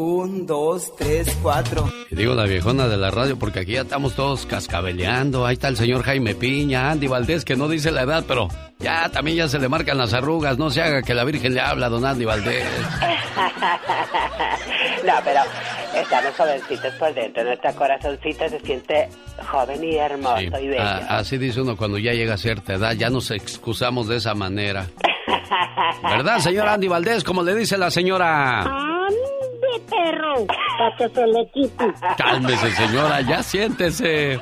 Un, dos, tres, cuatro. Y digo la viejona de la radio porque aquí ya estamos todos cascabeleando. Ahí está el señor Jaime Piña, Andy Valdés, que no dice la edad, pero ya también ya se le marcan las arrugas. No se haga que la Virgen le habla a don Andy Valdés. no, pero estamos jovencitos por dentro. Nuestra corazoncita se siente joven y hermoso y bello. así dice uno cuando ya llega a cierta edad. Ya nos excusamos de esa manera. ¿Verdad, señor Andy Valdés? Como le dice la señora. ¡Ande, perro! Para que se le quite. Cálmese, señora, ya siéntese.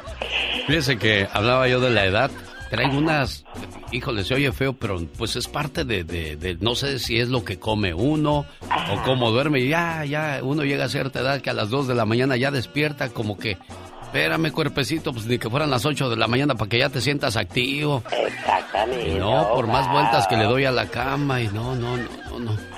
Fíjese que hablaba yo de la edad. Traigo unas. Híjole, se oye feo, pero pues es parte de, de, No sé si es lo que come uno o cómo duerme. Ya, ya, uno llega a cierta edad que a las 2 de la mañana ya despierta como que espérame, cuerpecito, pues ni que fueran las 8 de la mañana para que ya te sientas activo. Exactamente. Y no, por más vueltas que le doy a la cama y no, no, no, no, no.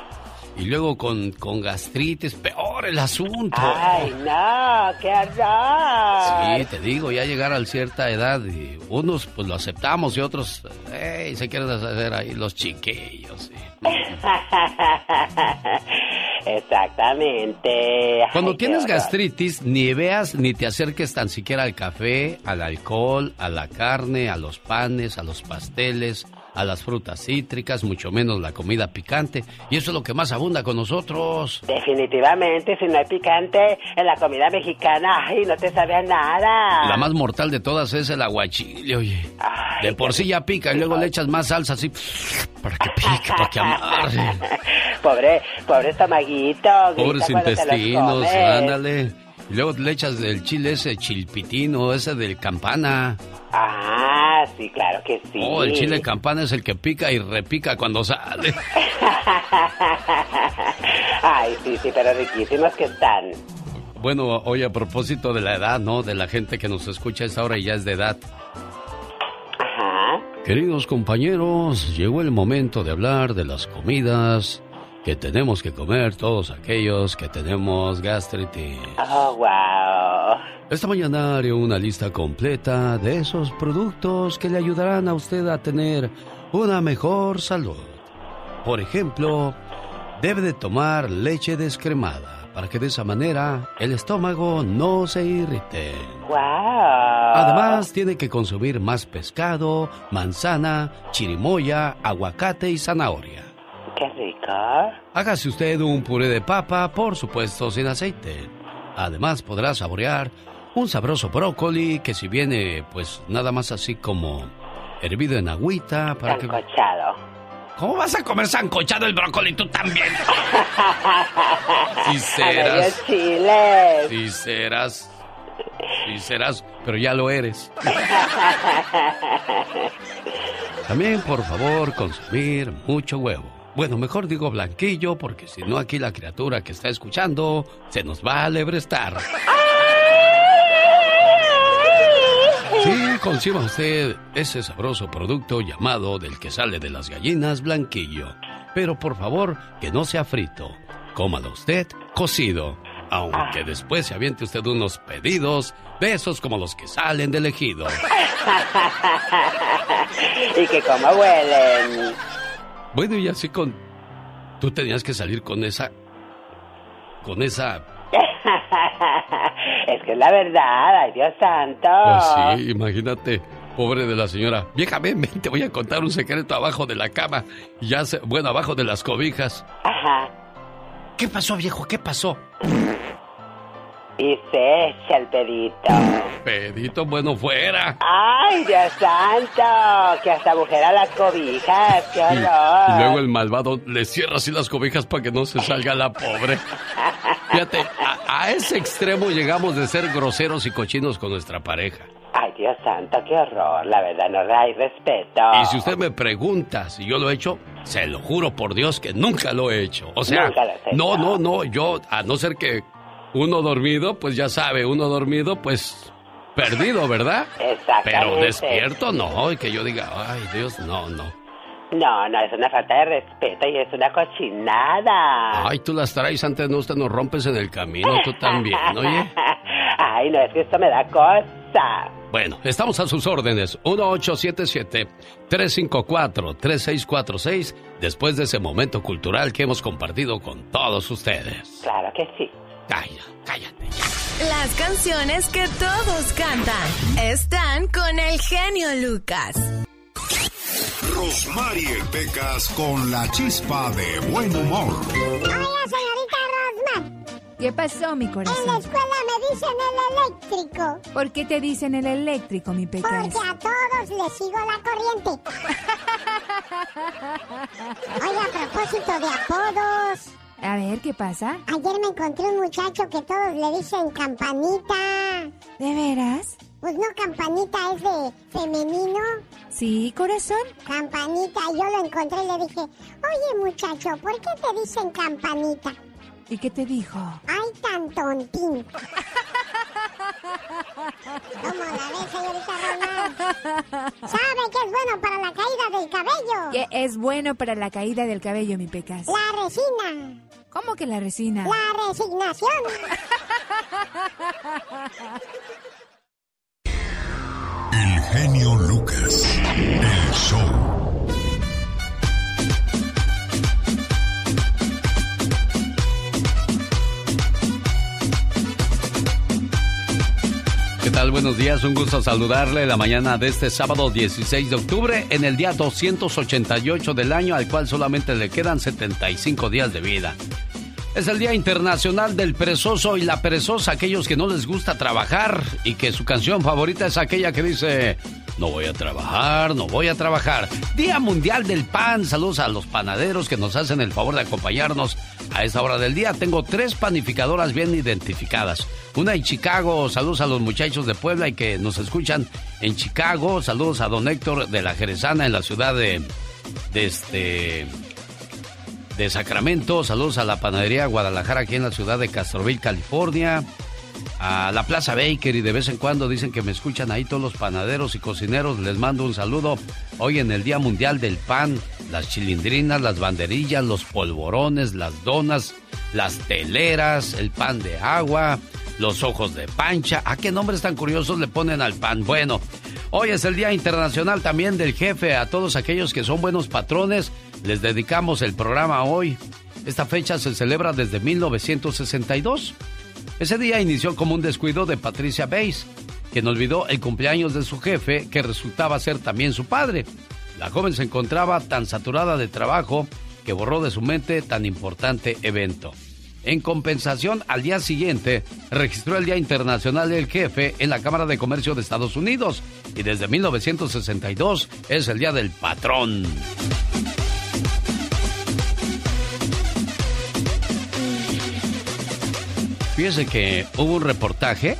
Y luego con, con gastritis, peor el asunto. Ay, no, qué horror. Sí, te digo, ya llegar a cierta edad y unos pues lo aceptamos y otros, hey, se quieren hacer ahí los chiquillos. Exactamente. Cuando tienes gastritis, ni veas ni te acerques tan siquiera al café, al alcohol, a la carne, a los panes, a los pasteles, a las frutas cítricas, mucho menos la comida picante. Y eso es lo que más abunda con nosotros. Definitivamente, si no hay picante en la comida mexicana, ay, no te sabe a nada. La más mortal de todas es el aguachile, oye. de por sí ya pica y luego le echas más salsa así para que pique, para que amarre. pobre, pobre estomaguito. Pobres intestinos, ándale. Y luego le echas del chile ese chilpitino, ese del campana. Ah, sí, claro que sí. Oh, el chile campana es el que pica y repica cuando sale. Ay, sí, sí, pero riquísimos que están. Bueno, oye, a propósito de la edad, ¿no? De la gente que nos escucha a esta hora y ya es de edad. Ajá. Queridos compañeros, llegó el momento de hablar de las comidas que tenemos que comer todos aquellos que tenemos gastritis. Oh, wow. Esta mañana haré una lista completa de esos productos que le ayudarán a usted a tener una mejor salud. Por ejemplo, debe de tomar leche descremada para que de esa manera el estómago no se irrite. Wow. Además, tiene que consumir más pescado, manzana, chirimoya, aguacate y zanahoria. ¡Qué rico! Hágase usted un puré de papa, por supuesto sin aceite. Además podrá saborear un sabroso brócoli que si viene pues nada más así como hervido en agüita para sancochado. ¿Cómo vas a comer sancochado el brócoli tú también? si serás. Si serás. Si serás, pero ya lo eres. También, por favor, consumir mucho huevo. Bueno, mejor digo blanquillo porque si no aquí la criatura que está escuchando se nos va a lebrestar. Sí, conciba usted ese sabroso producto llamado del que sale de las gallinas blanquillo. Pero por favor, que no sea frito. Cómalo usted cocido. Aunque después se aviente usted unos pedidos besos como los que salen del ejido. y que como huelen. Bueno, y así con... Tú tenías que salir con esa... Con esa... es que es la verdad, ay Dios santo. Pues sí, imagínate, pobre de la señora. Vieja, ven, ven, te voy a contar un secreto abajo de la cama. Ya se... Bueno, abajo de las cobijas. Ajá. ¿Qué pasó, viejo? ¿Qué pasó? Y se echa el pedito. Pedito bueno fuera. ¡Ay, Dios santo! Que hasta agujera las cobijas, qué horror. Y, luego el malvado le cierra así las cobijas para que no se salga la pobre. Fíjate, a, a, ese extremo llegamos de ser groseros y cochinos con nuestra pareja. Ay, Dios santo, qué horror. La verdad, no hay respeto. Y si usted me pregunta si yo lo he hecho, se lo juro por Dios que nunca lo he hecho. O sea, no, no, no, yo, a no ser que uno dormido, pues ya sabe, uno dormido, pues perdido, ¿verdad? Exactamente. Pero despierto no, y que yo diga, ay Dios, no, no. No, no, es una falta de respeto y es una cochinada. Ay, tú las traes antes, no, usted nos rompes en el camino, tú también, oye. Ay, no, es que esto me da cosa. Bueno, estamos a sus órdenes. 1877-354-3646, después de ese momento cultural que hemos compartido con todos ustedes. Claro que sí. Calla, cállate. Las canciones que todos cantan están con el genio Lucas. Rosmarie Pecas con la chispa de buen humor. Hola, señorita Rosmar. ¿Qué pasó, mi corazón? En la escuela me dicen el eléctrico. ¿Por qué te dicen el eléctrico, mi Pecas? Porque a todos les sigo la corriente. Oye, a propósito de apodos. A ver, ¿qué pasa? Ayer me encontré un muchacho que todos le dicen campanita. ¿De veras? Pues no, campanita es de femenino. Sí, corazón. Campanita, yo lo encontré y le dije, oye muchacho, ¿por qué te dicen campanita? ¿Y qué te dijo? Ay, tan tontín. ¿Cómo la ves, señorita Román? ¿Sabe qué es bueno para la caída del cabello? ¿Qué es bueno para la caída del cabello, mi Pecas? La resina. ¿Cómo que la resina? La resignación. El genio Lucas. El show. Buenos días, un gusto saludarle la mañana de este sábado 16 de octubre en el día 288 del año al cual solamente le quedan 75 días de vida. Es el Día Internacional del Perezoso y la Perezosa, aquellos que no les gusta trabajar y que su canción favorita es aquella que dice, no voy a trabajar, no voy a trabajar. Día Mundial del Pan, saludos a los panaderos que nos hacen el favor de acompañarnos a esta hora del día. Tengo tres panificadoras bien identificadas. Una en Chicago, saludos a los muchachos de Puebla y que nos escuchan en Chicago. Saludos a don Héctor de la Jerezana en la ciudad de, este de Sacramento. Saludos a la panadería Guadalajara aquí en la ciudad de Castroville, California. A la Plaza Baker y de vez en cuando dicen que me escuchan ahí todos los panaderos y cocineros. Les mando un saludo hoy en el Día Mundial del Pan. Las chilindrinas, las banderillas, los polvorones, las donas, las teleras, el pan de agua, los ojos de pancha. ¿A qué nombres tan curiosos le ponen al pan? Bueno, hoy es el Día Internacional también del Jefe. A todos aquellos que son buenos patrones, les dedicamos el programa hoy. Esta fecha se celebra desde 1962. Ese día inició como un descuido de Patricia Bates, quien olvidó el cumpleaños de su jefe, que resultaba ser también su padre. La joven se encontraba tan saturada de trabajo que borró de su mente tan importante evento. En compensación, al día siguiente, registró el Día Internacional del Jefe en la Cámara de Comercio de Estados Unidos y desde 1962 es el Día del Patrón. Fíjese que hubo un reportaje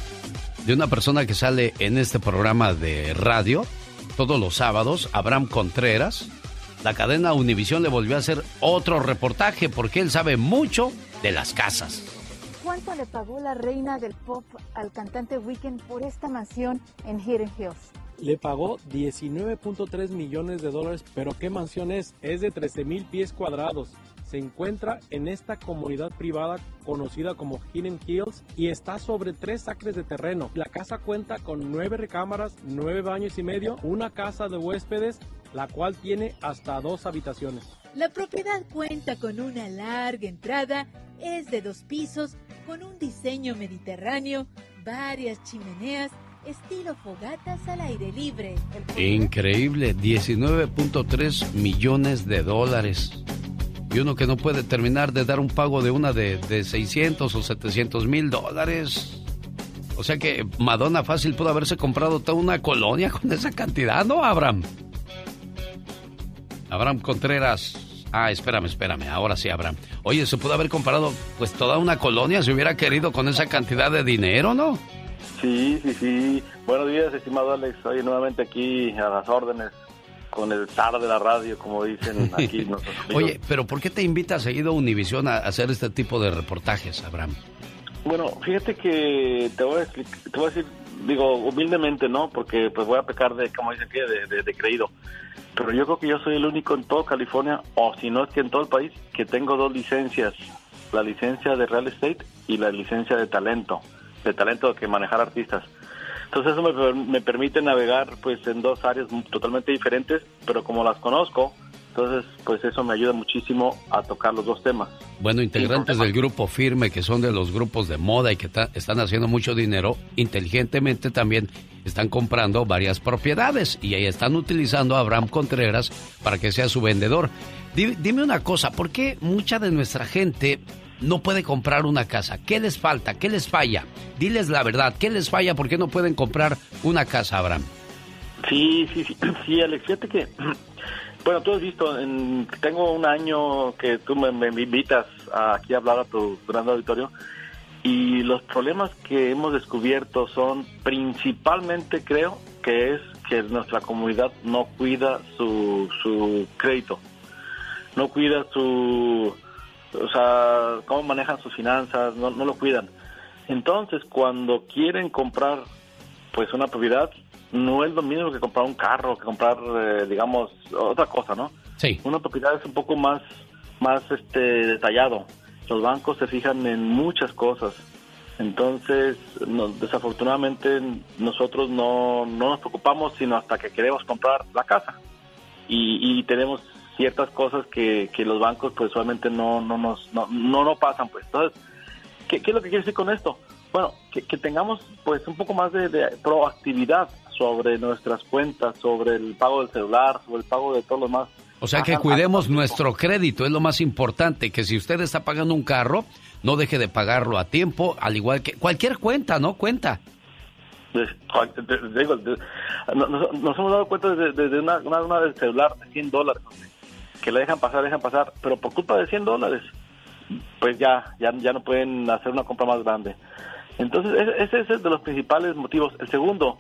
de una persona que sale en este programa de radio todos los sábados, Abraham Contreras. La cadena Univisión le volvió a hacer otro reportaje porque él sabe mucho de las casas. ¿Cuánto le pagó la reina del pop al cantante Weekend por esta mansión en Hidden Hills? Le pagó 19.3 millones de dólares, pero ¿qué mansión es? Es de 13 mil pies cuadrados. Se encuentra en esta comunidad privada conocida como Hidden Hills y está sobre tres acres de terreno. La casa cuenta con nueve recámaras, nueve baños y medio, una casa de huéspedes, la cual tiene hasta dos habitaciones. La propiedad cuenta con una larga entrada, es de dos pisos, con un diseño mediterráneo, varias chimeneas, estilo fogatas al aire libre. Increíble, 19.3 millones de dólares. Y uno que no puede terminar de dar un pago de una de, de 600 o 700 mil dólares. O sea que Madonna fácil pudo haberse comprado toda una colonia con esa cantidad, ¿no, Abraham? Abraham Contreras. Ah, espérame, espérame. Ahora sí, Abraham. Oye, se pudo haber comprado pues toda una colonia si hubiera querido con esa cantidad de dinero, ¿no? Sí, sí, sí. Buenos días, estimado Alex. Oye, nuevamente aquí a las órdenes con el zar de la radio, como dicen aquí nuestros. Oye, pero ¿por qué te invita seguido Univisión a hacer este tipo de reportajes, Abraham? Bueno, fíjate que te voy a, explicar, te voy a decir, digo, humildemente, ¿no? Porque pues voy a pecar de, como dicen aquí, de, de, de creído. Pero yo creo que yo soy el único en todo California, o si no es que en todo el país, que tengo dos licencias. La licencia de real estate y la licencia de talento, de talento que manejar artistas. Entonces eso me, me permite navegar pues en dos áreas totalmente diferentes, pero como las conozco, entonces, pues eso me ayuda muchísimo a tocar los dos temas. Bueno, integrantes del grupo Firme, que son de los grupos de moda y que están haciendo mucho dinero, inteligentemente también están comprando varias propiedades y ahí están utilizando a Abraham Contreras para que sea su vendedor. Dime una cosa, ¿por qué mucha de nuestra gente no puede comprar una casa? ¿Qué les falta? ¿Qué les falla? Diles la verdad, ¿qué les falla? ¿Por qué no pueden comprar una casa, Abraham? Sí, sí, sí, sí, Alex, fíjate que bueno, tú has visto, en, tengo un año que tú me, invitas aquí a hablar a tu gran auditorio y los problemas que hemos descubierto son principalmente, creo, que es que nuestra comunidad no cuida su, su crédito, no cuida su, o sea, cómo manejan sus finanzas, no, no lo cuidan. Entonces, cuando quieren comprar, pues una propiedad, no es lo mismo que comprar un carro, que comprar, eh, digamos, otra cosa, ¿no? Sí. Una propiedad es un poco más, más este, detallado. Los bancos se fijan en muchas cosas. Entonces, desafortunadamente, nosotros no, no nos preocupamos sino hasta que queremos comprar la casa. Y, y tenemos ciertas cosas que, que los bancos, pues, usualmente no, no nos no, no, no pasan, pues. Entonces, ¿qué, ¿qué es lo que quiere decir con esto? Bueno, que, que tengamos, pues, un poco más de, de proactividad sobre nuestras cuentas, sobre el pago del celular, sobre el pago de todo lo demás. O sea que cuidemos nuestro crédito, es lo más importante, que si usted está pagando un carro, no deje de pagarlo a tiempo, al igual que cualquier cuenta, ¿no? Cuenta. Pues, nos, hemos dado cuenta desde, una, una, del celular de 100 dólares, que le dejan pasar, dejan pasar, pero por culpa de 100 dólares, pues ya, ya, ya no pueden hacer una compra más grande. Entonces, ese, es de los principales motivos. El segundo,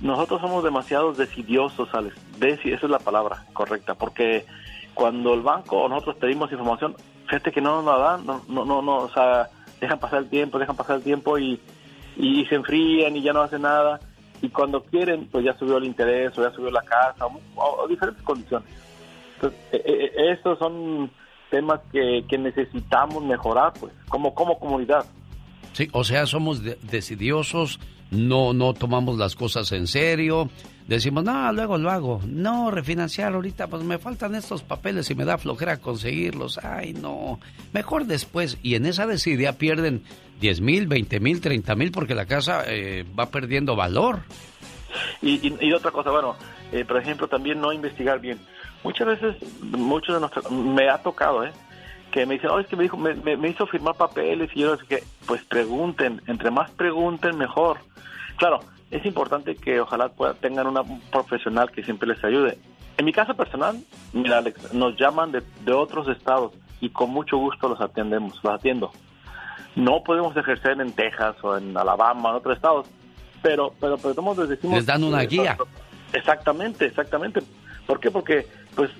nosotros somos demasiados decidiosos, Alex. Deci esa es la palabra correcta, porque cuando el banco o nosotros pedimos información, gente que no nos la dan, no, no, no, no, o sea, dejan pasar el tiempo, dejan pasar el tiempo y, y se enfrían y ya no hacen nada. Y cuando quieren, pues ya subió el interés o ya subió la casa o, diferentes condiciones. Entonces, e, e, e, estos son temas que, que necesitamos mejorar, pues, como, como comunidad. Sí, o sea, somos decidiosos, no, no tomamos las cosas en serio, decimos, no, luego lo hago, no, refinanciar ahorita, pues me faltan estos papeles y me da flojera conseguirlos, ay, no, mejor después, y en esa desidia pierden 10 mil, 20 mil, 30 mil, porque la casa eh, va perdiendo valor. Y, y, otra cosa, bueno, eh, por ejemplo, también no investigar bien. Muchas veces, muchos de nosotros, me ha tocado, ¿eh? que me dicen, oh, es que me, dijo, me, me, hizo firmar papeles y yo que, pues pregunten, entre más pregunten, mejor. Claro, es importante que ojalá pueda, tengan una, un profesional que siempre les ayude. En mi caso personal, mira Alex, nos llaman de, de otros estados y con mucho gusto los atendemos, los atiendo. No podemos ejercer en Texas o en Alabama, en otros estados, pero, pero, pero les decimos... Les dan una guía. Exactamente, exactamente. ¿Por qué? Porque pues,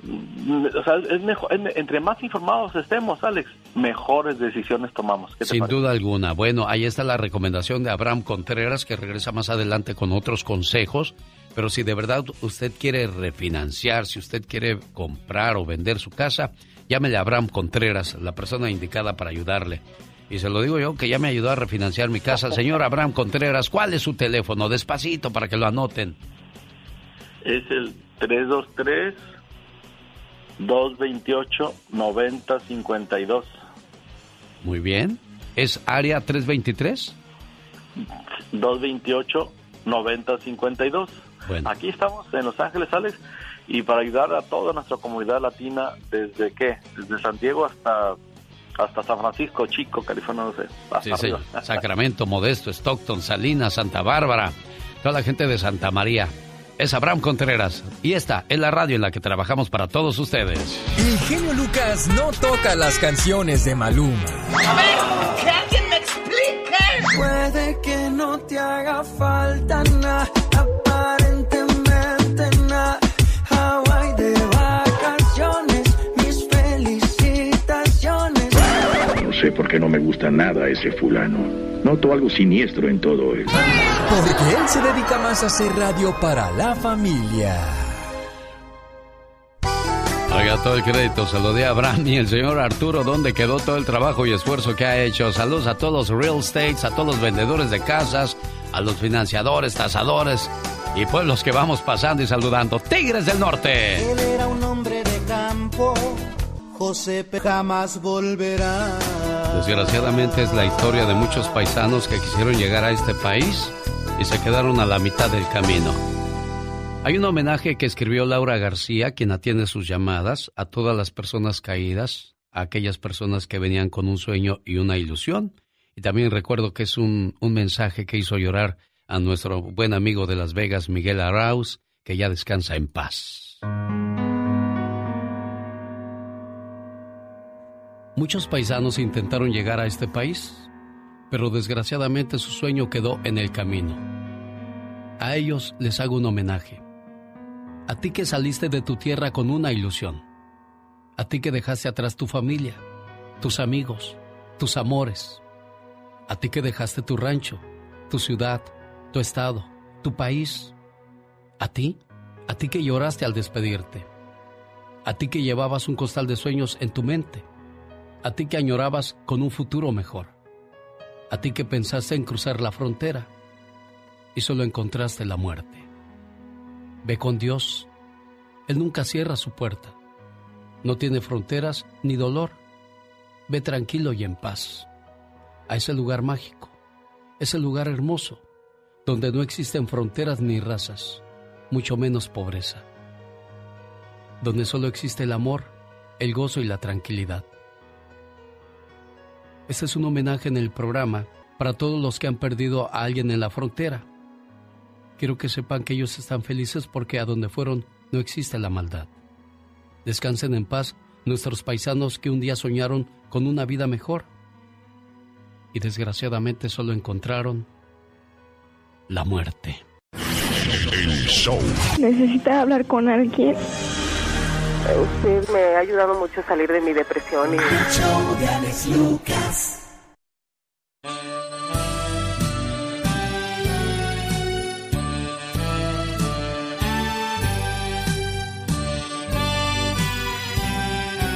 o sea, es mejor, entre más informados estemos, Alex, mejores decisiones tomamos. Sin duda alguna. Bueno, ahí está la recomendación de Abraham Contreras, que regresa más adelante con otros consejos. Pero si de verdad usted quiere refinanciar, si usted quiere comprar o vender su casa, llámele a Abraham Contreras, la persona indicada para ayudarle. Y se lo digo yo, que ya me ayudó a refinanciar mi casa. Señor Abraham Contreras, ¿cuál es su teléfono? Despacito para que lo anoten. Es el 323 228-9052. Muy bien. ¿Es área 323? 228-9052. Bueno. Aquí estamos en Los Ángeles, Alex, y para ayudar a toda nuestra comunidad latina, ¿desde qué? Desde San Diego hasta hasta San Francisco, Chico, California, no sé. sí, sí. Sacramento, Modesto, Stockton, Salinas, Santa Bárbara, toda la gente de Santa María es Abraham Contreras y esta es la radio en la que trabajamos para todos ustedes. El genio Lucas no toca las canciones de Maluma. A ver, que alguien me explique. Puede que no te haga falta nada, sé por qué no me gusta nada ese fulano. Noto algo siniestro en todo esto. Porque él se dedica más a hacer radio para la familia. Oiga, todo el crédito se lo di a Abraham y el señor Arturo, ¿dónde quedó todo el trabajo y esfuerzo que ha hecho? Saludos a todos los real estates, a todos los vendedores de casas, a los financiadores, tasadores y pueblos que vamos pasando y saludando. Tigres del Norte. Él era un hombre de campo, José jamás volverá. Desgraciadamente es la historia de muchos paisanos que quisieron llegar a este país y se quedaron a la mitad del camino. Hay un homenaje que escribió Laura García, quien atiende sus llamadas, a todas las personas caídas, a aquellas personas que venían con un sueño y una ilusión. Y también recuerdo que es un, un mensaje que hizo llorar a nuestro buen amigo de Las Vegas, Miguel Arauz, que ya descansa en paz. Muchos paisanos intentaron llegar a este país, pero desgraciadamente su sueño quedó en el camino. A ellos les hago un homenaje. A ti que saliste de tu tierra con una ilusión. A ti que dejaste atrás tu familia, tus amigos, tus amores. A ti que dejaste tu rancho, tu ciudad, tu estado, tu país. A ti, a ti que lloraste al despedirte. A ti que llevabas un costal de sueños en tu mente. A ti que añorabas con un futuro mejor. A ti que pensaste en cruzar la frontera y solo encontraste la muerte. Ve con Dios. Él nunca cierra su puerta. No tiene fronteras ni dolor. Ve tranquilo y en paz a ese lugar mágico, ese lugar hermoso, donde no existen fronteras ni razas, mucho menos pobreza, donde solo existe el amor, el gozo y la tranquilidad. Este es un homenaje en el programa para todos los que han perdido a alguien en la frontera. Quiero que sepan que ellos están felices porque a donde fueron no existe la maldad. Descansen en paz nuestros paisanos que un día soñaron con una vida mejor y desgraciadamente solo encontraron la muerte. Necesita hablar con alguien. Usted me ha ayudado mucho a salir de mi depresión y...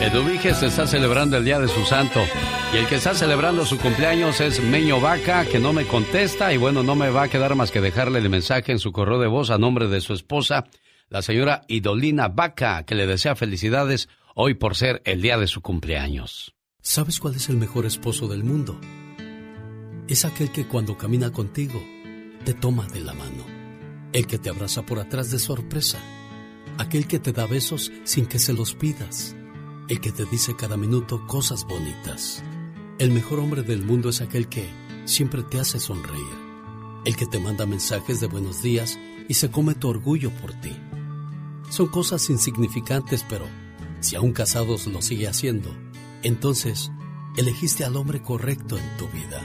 Eduviges está celebrando el día de su santo. Y el que está celebrando su cumpleaños es Meño Vaca, que no me contesta y bueno, no me va a quedar más que dejarle el mensaje en su correo de voz a nombre de su esposa, la señora Idolina Vaca, que le desea felicidades hoy por ser el día de su cumpleaños. ¿Sabes cuál es el mejor esposo del mundo? Es aquel que cuando camina contigo te toma de la mano, el que te abraza por atrás de sorpresa, aquel que te da besos sin que se los pidas el que te dice cada minuto cosas bonitas. El mejor hombre del mundo es aquel que siempre te hace sonreír, el que te manda mensajes de buenos días y se come tu orgullo por ti. Son cosas insignificantes, pero si aún casados lo sigue haciendo, entonces elegiste al hombre correcto en tu vida.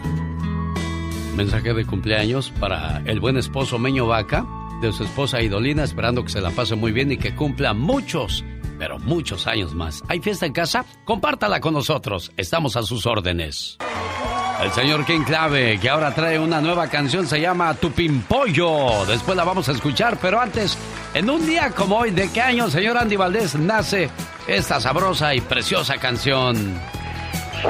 Mensaje de cumpleaños para el buen esposo Meño Vaca, de su esposa Idolina, esperando que se la pase muy bien y que cumpla muchos pero muchos años más. ¿Hay fiesta en casa? Compártala con nosotros. Estamos a sus órdenes. El señor King Clave, que ahora trae una nueva canción, se llama Tu Pimpollo. Después la vamos a escuchar, pero antes, en un día como hoy, ¿de qué año, señor Andy Valdés, nace esta sabrosa y preciosa canción?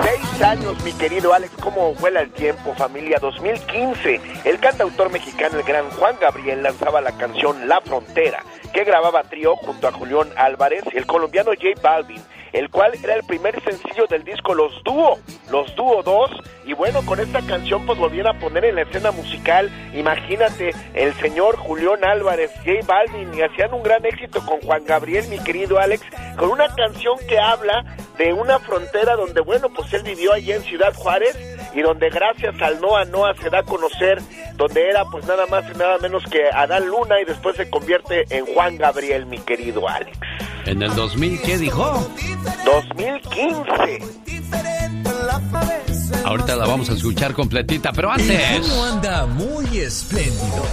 Seis años, mi querido Alex, cómo vuela el tiempo, familia. 2015, el cantautor mexicano, el gran Juan Gabriel, lanzaba la canción La Frontera que grababa trío junto a Julián Álvarez y el colombiano J Balvin, el cual era el primer sencillo del disco Los Dúo, Los Dúo 2, y bueno, con esta canción pues volvieron a poner en la escena musical, imagínate, el señor Julián Álvarez, J Balvin, y hacían un gran éxito con Juan Gabriel, mi querido Alex, con una canción que habla de una frontera donde, bueno, pues él vivió allí en Ciudad Juárez, y donde gracias al Noa Noa se da a conocer, donde era pues nada más y nada menos que Adán Luna y después se convierte en Juan Gabriel, mi querido Alex. ¿En el 2000 qué dijo? 2015. Ahorita la vamos a escuchar completita, pero antes... anda muy espléndido.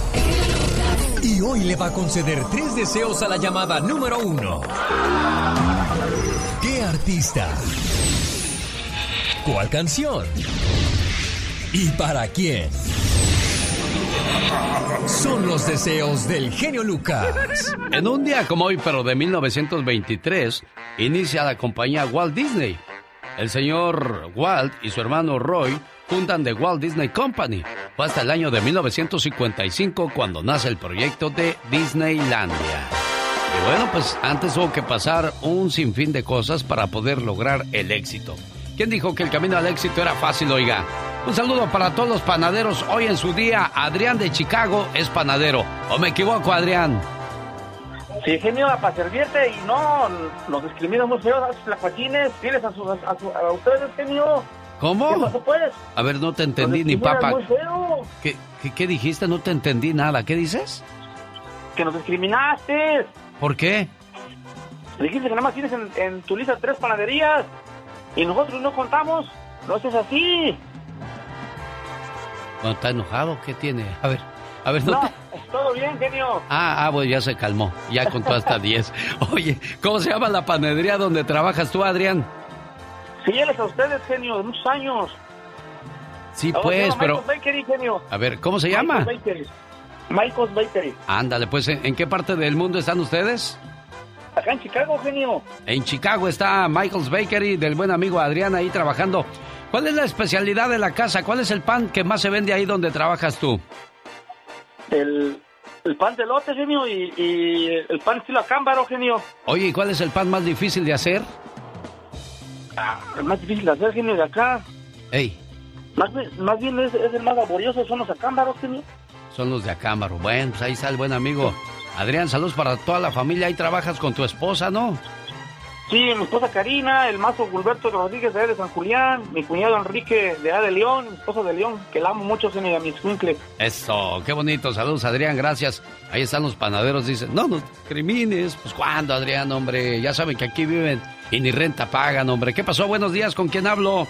Y hoy le va a conceder tres deseos a la llamada número uno. ¿Qué artista? ¿Cuál canción? ¿Y para quién? Son los deseos del genio Lucas. En un día como hoy, pero de 1923, inicia la compañía Walt Disney. El señor Walt y su hermano Roy fundan The Walt Disney Company. Fue hasta el año de 1955 cuando nace el proyecto de Disneylandia. Y bueno, pues antes hubo que pasar un sinfín de cosas para poder lograr el éxito. ¿Quién dijo que el camino al éxito era fácil, oiga? Un saludo para todos los panaderos. Hoy en su día, Adrián de Chicago es panadero. ¿O me equivoco, Adrián? Sí, genio, para servirte y no nos discriminan muy feos a los plapachines. Tienes a, sus, a, su- a ustedes, genio. ¿Cómo? ¿Qué pasó, pues? A ver, no te entendí ni papa. muy feo. ¿Qué, qué, qué dijiste? No te entendí nada. ¿Qué dices? Que nos discriminaste. ¿Por qué? Dijiste que nada más tienes en, en tu lista tres panaderías y nosotros no contamos. No es así. Bueno, ¿Está enojado? ¿Qué tiene? A ver, a ver, no, No, te- todo bien, genio. Ah, ah, bueno, ya se calmó. Ya contó hasta 10. Oye, ¿cómo se llama la panadería donde trabajas tú, Adrián? Fieles a ustedes, genio, de muchos años. Sí, pues, llama pero... Bakery, genio. A ver, ¿cómo se llama? Michael's Bakery. Michael's Bakery. Ándale, pues, ¿en, en qué parte del mundo están ustedes? Acá en Chicago, genio. En Chicago está Michael's Bakery del buen amigo Adrián ahí trabajando. ¿Cuál es la especialidad de la casa? ¿Cuál es el pan que más se vende ahí donde trabajas tú? El, el pan de lote, genio, y, y el pan estilo acámbaro, genio. Oye, ¿y cuál es el pan más difícil de hacer? Ah, el más difícil de hacer, genio, de acá. Ey, Más, bien- más bien es, es el más laborioso, son los acámbaros, genio. son los de Acámbaro. Bueno, pues ahí está el buen amigo. Adrián, saludos para toda la familia. Ahí trabajas con tu esposa, ¿no? Sí, mi esposa Karina, el mazo Gilberto Rodríguez de, de San Julián, mi cuñado Enrique de allá de León, mi esposa de León, que la amo mucho, y a mi escuincle. Eso, qué bonito. Saludos, Adrián, gracias. Ahí están los panaderos, dicen, no, no crimines. Pues cuándo, Adrián, hombre. Ya saben que aquí viven y ni renta pagan, hombre. ¿Qué pasó? Buenos días, ¿con quién hablo?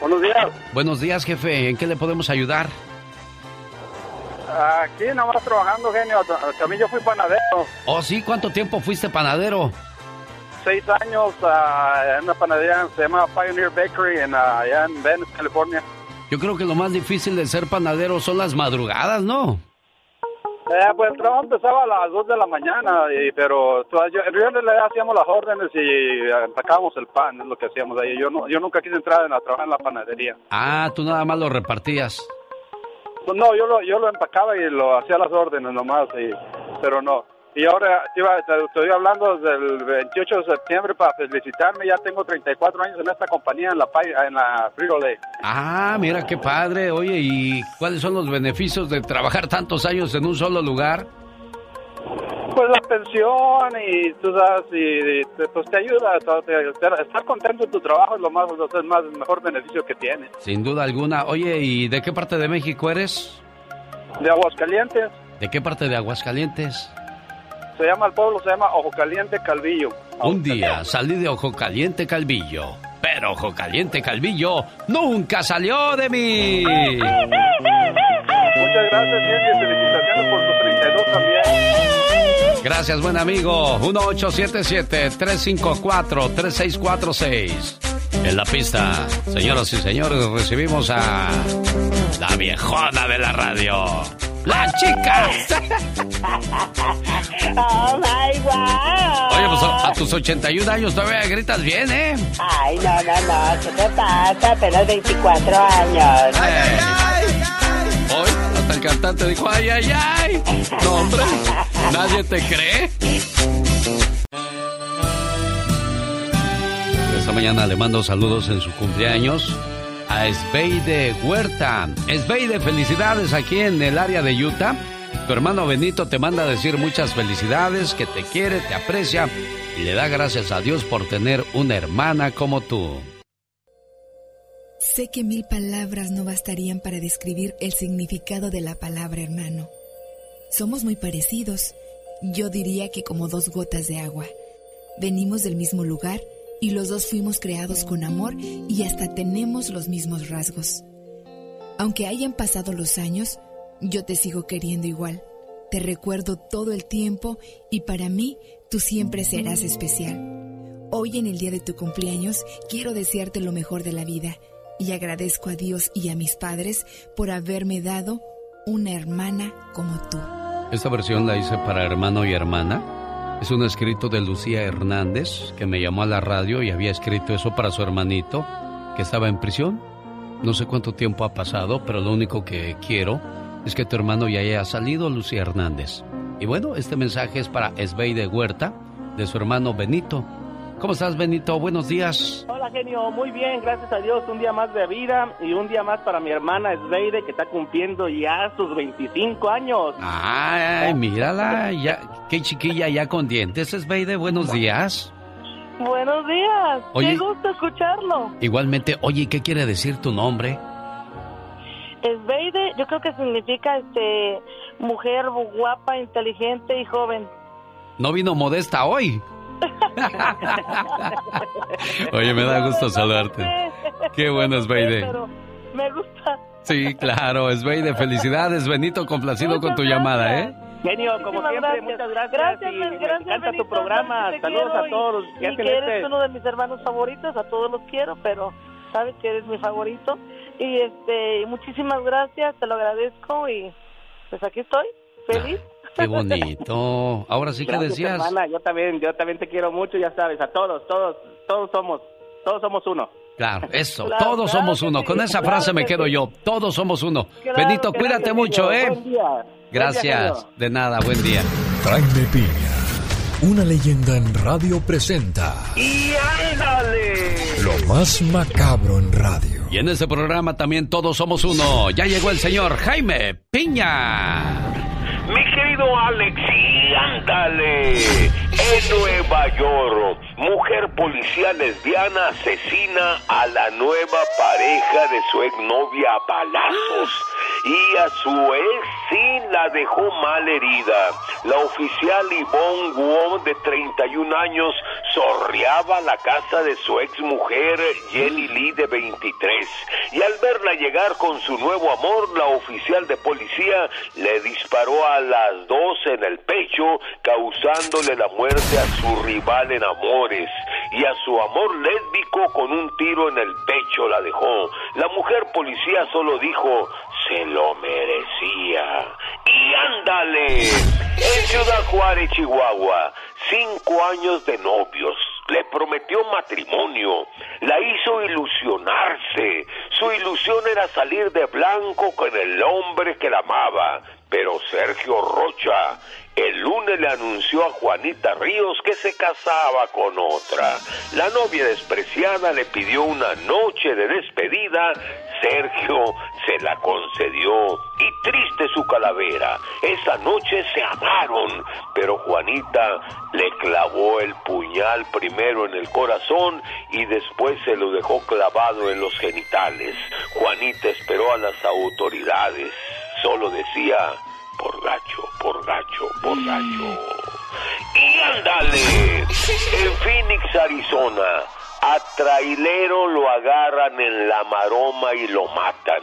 Buenos días. Buenos días, jefe. ¿En qué le podemos ayudar? Aquí nomás trabajando, genio. También yo fui panadero. Oh, sí, ¿cuánto tiempo fuiste panadero? Seis años ah, en una panadería se llama Pioneer Bakery en, ah, allá en Venice, California. Yo creo que lo más difícil de ser panadero son las madrugadas, ¿no? Eh, pues el trabajo empezaba a las 2 de la mañana, y- pero todas- yo- en realidad hacíamos las órdenes y ah, empacábamos el pan, es lo que hacíamos ahí. Yo no, yo nunca quise entrar en a trabajar en la panadería. Ah, tú nada más lo repartías. Pues no, yo lo, yo lo empacaba y lo hacía las órdenes nomás, y, pero no. Y ahora te iba- te estoy hablando del 28 de septiembre para felicitarme. Ya tengo 34 años en esta compañía, en la, en la Frito. Ah, mira qué padre. Oye, ¿y cuáles son los beneficios de trabajar tantos años en un solo lugar? Pues la pensión y tú sabes, y, y te- pues te ayuda. estar, contento en tu trabajo es lo más, es más, el mejor beneficio que tiene. Sin duda alguna. Oye, ¿y de qué parte de México eres? De Aguascalientes, ¿De qué parte de Aguascalientes? se llama el pueblo, se llama Ojo Caliente Calvillo. Un día salí de Ojo Caliente Calvillo, pero Ojo Caliente Calvillo nunca salió de mí. Muchas gracias, y felicitaciones por tus 32 también. Gracias, buen amigo. 1877-354-3646. En la pista, señoras y señores, recibimos a la viejona de la radio. ¡La chica! Oh my wow. Oye, pues a tus 81 años todavía gritas bien, ¿eh? Ay, no, no, no, ¿qué te pasa? Apenas 24 años. Hoy hasta el cantante dijo, ¡ay, ay, ay! No, hombre, nadie te cree. Esta mañana le mando saludos en su cumpleaños a Esbeide Huerta. Esbeide, felicidades aquí en el área de Utah. Tu hermano Benito te manda a decir muchas felicidades, que te quiere, te aprecia y le da gracias a Dios por tener una hermana como tú. Sé que mil palabras no bastarían para describir el significado de la palabra hermano. Somos muy parecidos. Yo diría que como dos gotas de agua. Venimos del mismo lugar y los dos fuimos creados con amor y hasta tenemos los mismos rasgos. Aunque hayan pasado los años, yo te sigo queriendo igual. Te recuerdo todo el tiempo y para mí tú siempre serás especial. Hoy en el día de tu cumpleaños quiero desearte lo mejor de la vida y agradezco a Dios y a mis padres por haberme dado una hermana como tú. Esta versión la hice para hermano y hermana. Es un escrito de Lucía Hernández que me llamó a la radio y había escrito eso para su hermanito que estaba en prisión. No sé cuánto tiempo ha pasado, pero lo único que quiero es que tu hermano ya haya salido, Lucía Hernández. Y bueno, este mensaje es para de Huerta, de su hermano Benito. ¿Cómo estás, Benito? Buenos días. Hola, genio. Muy bien, gracias a Dios. Un día más de vida y un día más para mi hermana Esbeide, que está cumpliendo ya sus 25 años. Ay, mírala, ya, qué chiquilla ya con dientes, Esbeide. Buenos días. Buenos días. Qué gusto escucharlo. Igualmente, oye, ¿qué quiere decir tu nombre? Esbeide, yo creo que significa este mujer guapa, inteligente y joven. No vino modesta hoy. Oye, me da gusto saludarte. Qué bueno, Sveide. me gusta. Sí, claro, Sveide. Felicidades, Benito, complacido con tu llamada, ¿eh? Genio, como siempre, muchas gracias. Gracias, y gracias, me encanta tu programa. Saludos a todos. Y que eres este uno de mis hermanos favoritos, a todos los quiero, pero sabes que eres mi favorito. Y este, muchísimas gracias, te lo agradezco y pues aquí estoy, feliz. Qué bonito. Ahora sí que decías. Hermana, yo también, yo también te quiero mucho, ya sabes, a todos, todos, todos somos, todos somos uno. Claro, eso, todos somos uno. Con esa frase me quedo yo, todos somos uno. Benito, cuídate mucho, ¿eh? Buen día. Gracias, de nada, buen día. Jaime Piña, una leyenda en radio presenta. ¡Y ándale! Lo más macabro en radio. Y en este programa también todos somos uno. Ya llegó el señor Jaime Piña. Mi querido Alex, ándale. En Nueva York, mujer policía lesbiana asesina a la nueva pareja de su exnovia a balazos y a su ex sí la dejó mal herida. La oficial Yvonne Wong, de 31 años, sorreaba la casa de su ex mujer Jenny Lee, de 23. Y al verla llegar con su nuevo amor, la oficial de policía le disparó a las dos en el pecho, causándole la muerte a su rival en amores. Y a su amor lésbico con un tiro en el pecho la dejó. La mujer policía solo dijo, se lo merecía. Y ándale, en Ciudad Juárez, Chihuahua, cinco años de novios. Le prometió matrimonio, la hizo ilusionarse. Su ilusión era salir de blanco con el hombre que la amaba. Pero Sergio Rocha el lunes le anunció a Juanita Ríos que se casaba con otra. La novia despreciada le pidió una noche de despedida. Sergio se la concedió y triste su calavera. Esa noche se amaron, pero Juanita le clavó el puñal primero en el corazón y después se lo dejó clavado en los genitales. Juanita esperó a las autoridades. Solo decía, por gacho, por gacho, por gacho. Y ándale, en Phoenix, Arizona, a trailero lo agarran en la maroma y lo matan.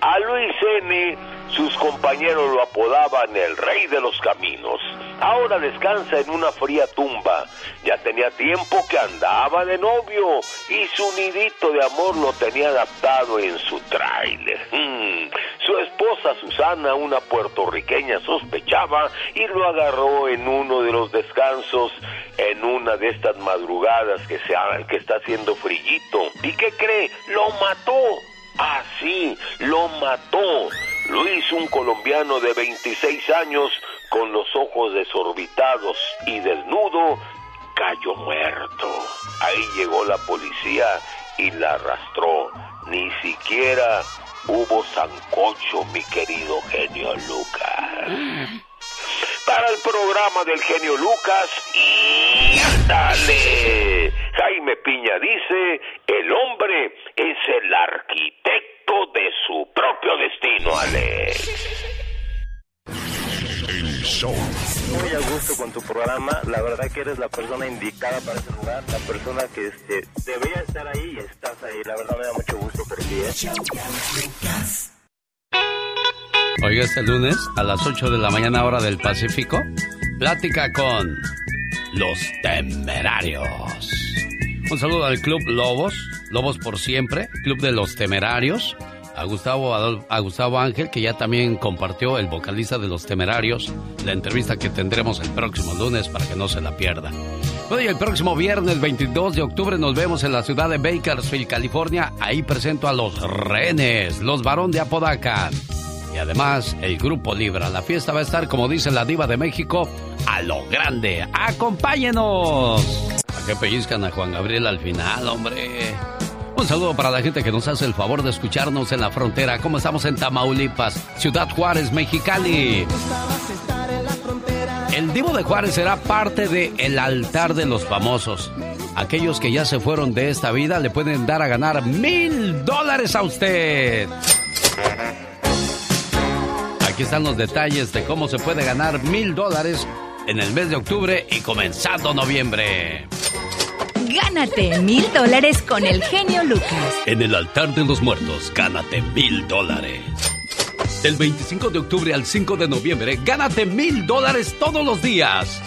A Luis N., sus compañeros lo apodaban el rey de los caminos. Ahora descansa en una fría tumba. Ya tenía tiempo que andaba de novio y su nidito de amor lo tenía adaptado en su tráiler. Hmm. Su esposa Susana, una puertorriqueña, sospechaba y lo agarró en uno de los descansos en una de estas madrugadas que, se, que está haciendo frillito. ¿Y qué cree? Lo mató. Así, lo mató. Luis, un colombiano de 26 años, con los ojos desorbitados y desnudo, cayó muerto. Ahí llegó la policía y la arrastró. Ni siquiera hubo sancocho, mi querido genio Lucas. Para el programa del genio Lucas, y dale. Jaime Piña dice, el hombre es el arquitecto de su propio destino, Alex. Muy a gusto con tu programa, la verdad que eres la persona indicada para ese lugar, la persona que este, debería estar ahí y estás ahí, la verdad me da mucho gusto por ti. ¿eh? Oiga, este lunes a las 8 de la mañana hora del Pacífico, plática con los temerarios. Un saludo al Club Lobos, Lobos por Siempre, Club de los Temerarios, a Gustavo, a Gustavo Ángel, que ya también compartió, el vocalista de Los Temerarios, la entrevista que tendremos el próximo lunes para que no se la pierda. Bueno, el próximo viernes 22 de octubre nos vemos en la ciudad de Bakersfield, California. Ahí presento a los renes, los varón de Apodaca. Y además, el grupo Libra. La fiesta va a estar, como dice la diva de México, a lo grande. ¡Acompáñenos! ¿A qué pellizcan a Juan Gabriel al final, hombre? Un saludo para la gente que nos hace el favor de escucharnos en la frontera. ¿Cómo estamos en Tamaulipas, Ciudad Juárez, Mexicali? El Divo de Juárez será parte de El altar de los famosos. Aquellos que ya se fueron de esta vida le pueden dar a ganar mil dólares a usted. Aquí están los detalles de cómo se puede ganar mil dólares en el mes de octubre y comenzando noviembre. Gánate mil dólares con el genio Lucas. En el altar de los muertos, gánate mil dólares. Del 25 de octubre al 5 de noviembre, gánate mil dólares todos los días.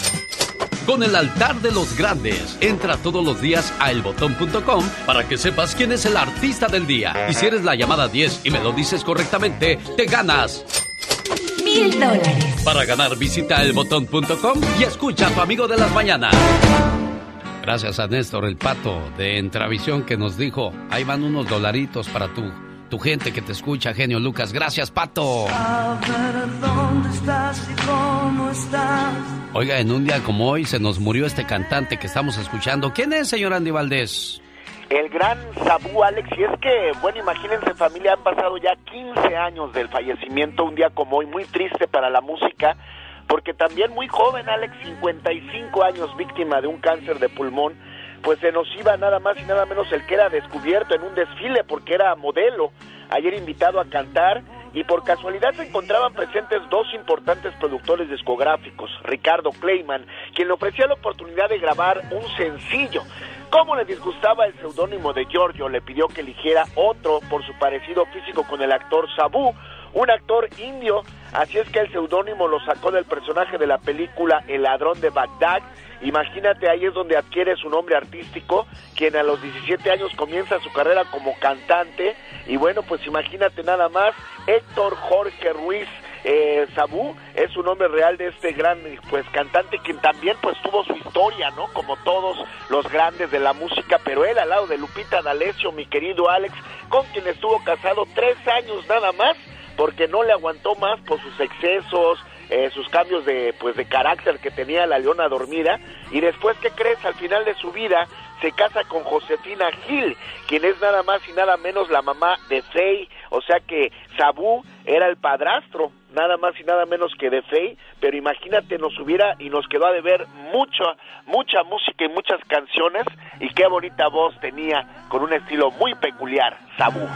Con el altar de los grandes, entra todos los días a elbotón.com para que sepas quién es el artista del día. Y si eres la llamada 10 y me lo dices correctamente, te ganas Para ganar, visita elbotón.com y escucha a tu amigo de las mañanas. Gracias a Néstor el Pato de Entravisión que nos dijo, ahí van unos dolaritos para tu, tu gente que te escucha, genio Lucas. Gracias, Pato. Oiga, en un día como hoy se nos murió este cantante que estamos escuchando. ¿Quién es, señor Andy Valdés? El gran Sabú Alex, y es que, bueno, imagínense familia, han pasado ya 15 años del fallecimiento, un día como hoy, muy triste para la música porque también muy joven, Alex, 55 años, víctima de un cáncer de pulmón, pues se nos iba nada más y nada menos el que era descubierto en un desfile porque era modelo, ayer invitado a cantar y por casualidad se encontraban presentes dos importantes productores discográficos, Ricardo Kleiman, quien le ofrecía la oportunidad de grabar un sencillo. Como le disgustaba el seudónimo de Giorgio, le pidió que eligiera otro por su parecido físico con el actor Sabu, un actor indio, así es que el seudónimo lo sacó del personaje de la película El ladrón de Bagdad. Imagínate, ahí es donde adquiere su nombre artístico, quien a los 17 años comienza su carrera como cantante. Y bueno, pues imagínate nada más, Héctor Jorge Ruiz eh, Sabú es su nombre real de este gran pues cantante quien también pues tuvo su historia, ¿no? Como todos los grandes de la música, pero él al lado de Lupita D'Alessio, mi querido Alex, con quien estuvo casado tres años nada más porque no le aguantó más por sus excesos, eh, sus cambios de pues de carácter que tenía la leona dormida. Y después qué crees al final de su vida se casa con Josefina Gil quien es nada más y nada menos la mamá de Fey o sea que Sabú era el padrastro nada más y nada menos que de Fey pero imagínate nos hubiera y nos quedó a deber mucha mucha música y muchas canciones. Y qué bonita voz tenía con un estilo muy peculiar Sabú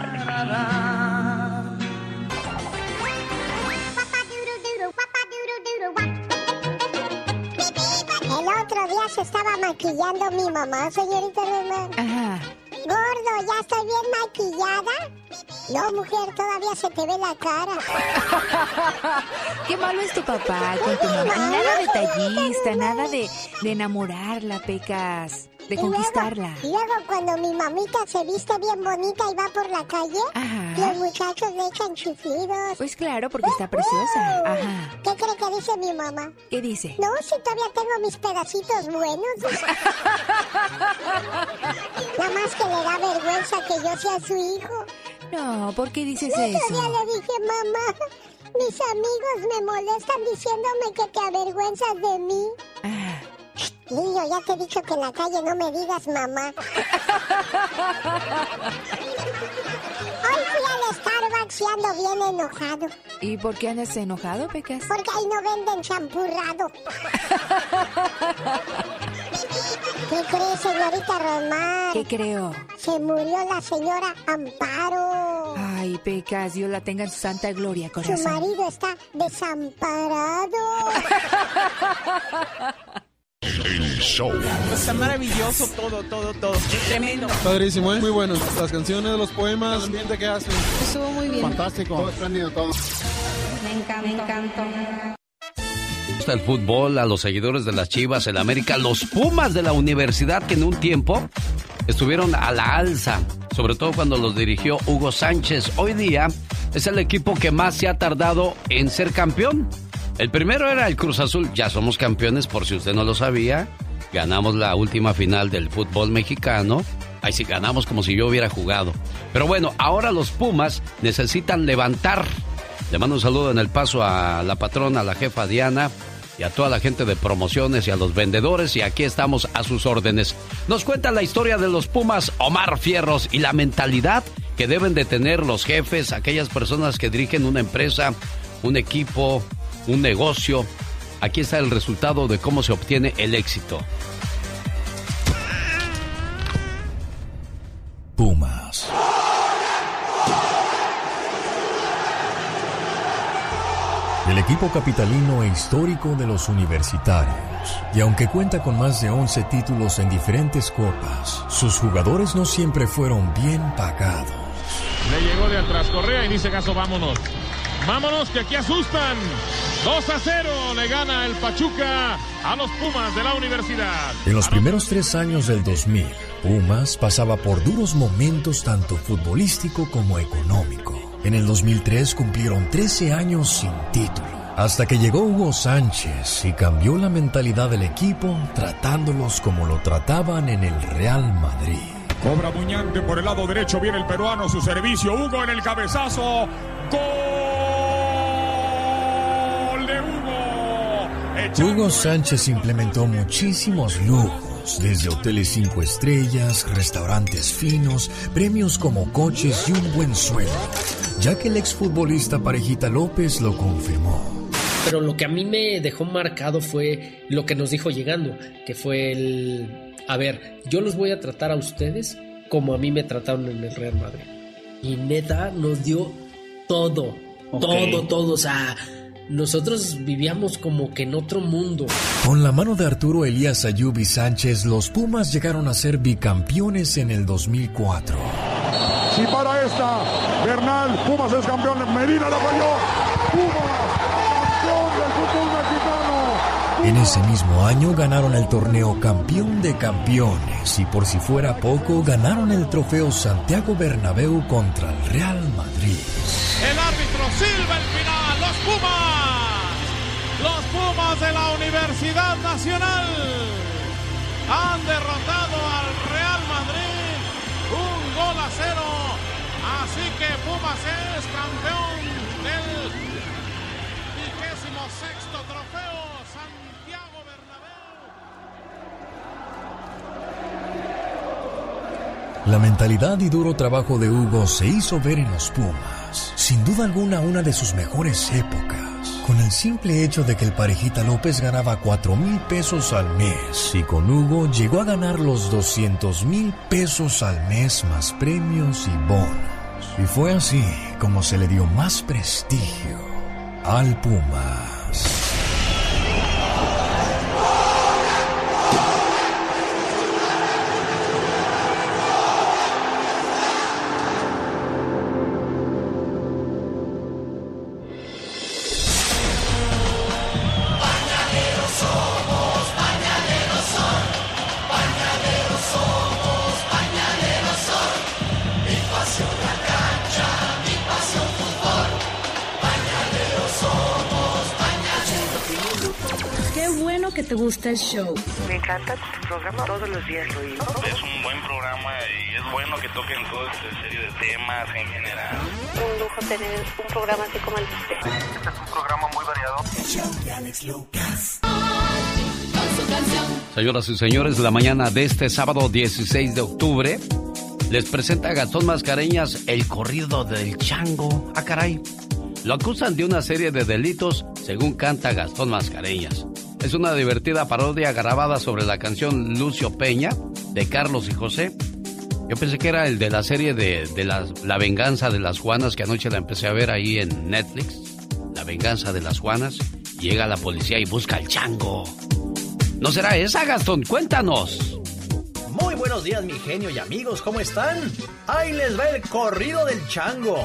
El otro día se estaba maquillando mi mamá, señorita Román. Ajá. Gordo, ¿ya estoy bien maquillada? No, mujer, todavía se te ve la cara. Qué malo es tu papá con tu mamá. Nada detallista, nada de, de enamorarla, Pecas de conquistarla. Y luego, cuando mi mamita se viste bien bonita y va por la calle, los muchachos le echan chiflidos. Pues claro, porque está preciosa. Ajá. ¿Qué cree que dice mi mamá? ¿Qué dice? No, si todavía tengo mis pedacitos buenos. Nada más que le da vergüenza que yo sea su hijo. No, ¿por qué dices eso? eso? día le dije, mamá, mis amigos me molestan diciéndome que te avergüenzas de mí. Ah. Niño, ya te he dicho que en la calle no me digas mamá. Hoy fui al Starbucks y ando bien enojado. ¿Y por qué andas enojado, Pecas? Porque ahí no venden champurrado. ¿Qué crees, señorita Román? ¿Qué creo? Se murió la señora Amparo. Ay, Pecas, Dios la tenga en su santa gloria, corazón. Su marido está desamparado. Show. Está maravilloso todo, todo, todo. Tremendo. Padrísimo, ¿eh? Muy bueno. Las canciones, los poemas, el ambiente que hacen. Estuvo muy bien. Fantástico. Todo espléndido, todo. Me encanta, me encantó. gusta el fútbol, a los seguidores de las Chivas, el América, los Pumas de la universidad que en un tiempo estuvieron a la alza, sobre todo cuando los dirigió Hugo Sánchez. Hoy día es el equipo que más se ha tardado en ser campeón. El primero era el Cruz Azul, ya somos campeones por si usted no lo sabía. Ganamos la última final del fútbol mexicano. Ahí sí, ganamos como si yo hubiera jugado. Pero bueno, ahora los Pumas necesitan levantar. Le mando un saludo en el paso a la patrona, a la jefa Diana y a toda la gente de promociones y a los vendedores y aquí estamos a sus órdenes. Nos cuenta la historia de los Pumas Omar Fierros y la mentalidad que deben de tener los jefes, aquellas personas que dirigen una empresa, un equipo, un negocio. Aquí está el resultado de cómo se obtiene el éxito. Pumas. El equipo capitalino e histórico de los universitarios. Y aunque cuenta con más de 11 títulos en diferentes copas, sus jugadores no siempre fueron bien pagados. Le llegó de atrás Correa y dice Caso, vámonos. Vámonos que aquí asustan. 2 a 0 le gana el Pachuca a los Pumas de la universidad. En los primeros tres años del 2000, Pumas pasaba por duros momentos tanto futbolístico como económico. En el 2003 cumplieron 13 años sin título. Hasta que llegó Hugo Sánchez y cambió la mentalidad del equipo tratándolos como lo trataban en el Real Madrid. Cobra Muñante por el lado derecho, viene el peruano, su servicio, Hugo en el cabezazo. ¡Gol Hugo! Sánchez implementó muchísimos lujos desde hoteles cinco estrellas, restaurantes finos, premios como coches y un buen sueldo, ya que el exfutbolista Parejita López lo confirmó. Pero lo que a mí me dejó marcado fue lo que nos dijo llegando, que fue el, a ver, yo los voy a tratar a ustedes como a mí me trataron en el Real Madrid. Y neta nos dio todo, todo, todo, o sea nosotros vivíamos como que en otro mundo. Con la mano de Arturo Elías Ayubi Sánchez, los Pumas llegaron a ser bicampeones en el 2004. Si para esta, Bernal, Pumas es campeón, Medina la falló. Pumas, campeón del fútbol mexicano. En ese mismo año ganaron el torneo Campeón de Campeones y por si fuera poco ganaron el trofeo Santiago Bernabéu contra el Real Madrid. El árbitro silba el final, los Pumas, los Pumas de la Universidad Nacional han derrotado al Real Madrid un gol a cero, así que Pumas es campeón del vigésimo sexto trofeo Santiago Bernabéu. La mentalidad y duro trabajo de Hugo se hizo ver en los Pumas. Sin duda alguna una de sus mejores épocas. Con el simple hecho de que el parejita López ganaba 4 mil pesos al mes y con Hugo llegó a ganar los 200 mil pesos al mes más premios y bonos. Y fue así como se le dio más prestigio al Pumas. El show. Me encanta tu programa, todos los días lo oigo. Es un buen programa y es bueno que toquen todo este serie de temas en general. Un lujo tener un programa así como el de usted. Este es un programa muy variado. Señoras y señores, la mañana de este sábado 16 de octubre les presenta a Gastón Mascareñas el corrido del chango. Ah, caray. Lo acusan de una serie de delitos, según canta Gastón Mascareñas. Es una divertida parodia grabada sobre la canción Lucio Peña de Carlos y José. Yo pensé que era el de la serie de, la, la venganza de las Juanas, que anoche la empecé a ver ahí en Netflix. La venganza de las Juanas. Llega la policía y busca al chango. ¿No será esa, Gastón? Cuéntanos. Muy buenos días, mi genio y amigos, ¿cómo están? Ahí les va el corrido del chango.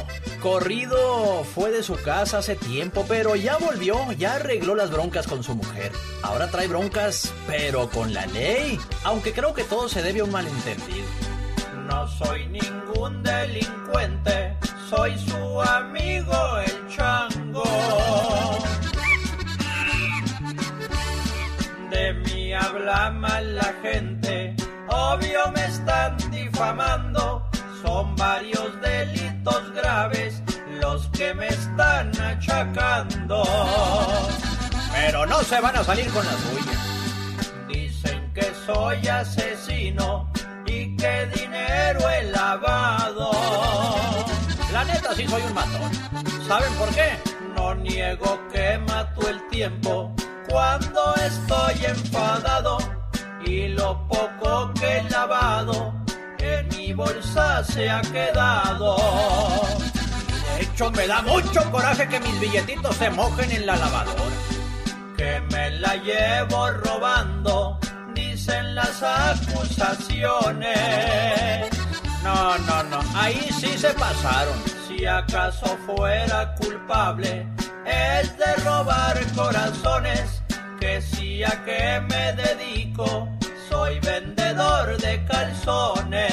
Corrido fue de su casa hace tiempo, pero ya volvió, ya arregló las broncas con su mujer. Ahora trae broncas, pero con la ley. Aunque creo que todo se debe a un malentendido. No soy ningún delincuente, soy su amigo el chango. De mí habla mal la gente, obvio me están difamando. Son varios delitos graves los que me están achacando. Pero no se van a salir con la suya. Dicen que soy asesino y que dinero he lavado. La neta sí soy un matón. ¿Saben por qué? No niego que mato el tiempo cuando estoy enfadado y lo poco que he lavado en mi bolsa se ha quedado. De hecho me da mucho coraje que mis billetitos se mojen en la lavadora. Que me la llevo robando, dicen las acusaciones. No, no, no, ahí sí se pasaron. Si acaso fuera culpable, es de robar corazones. Que si a qué me dedico, soy vendedor de calzones.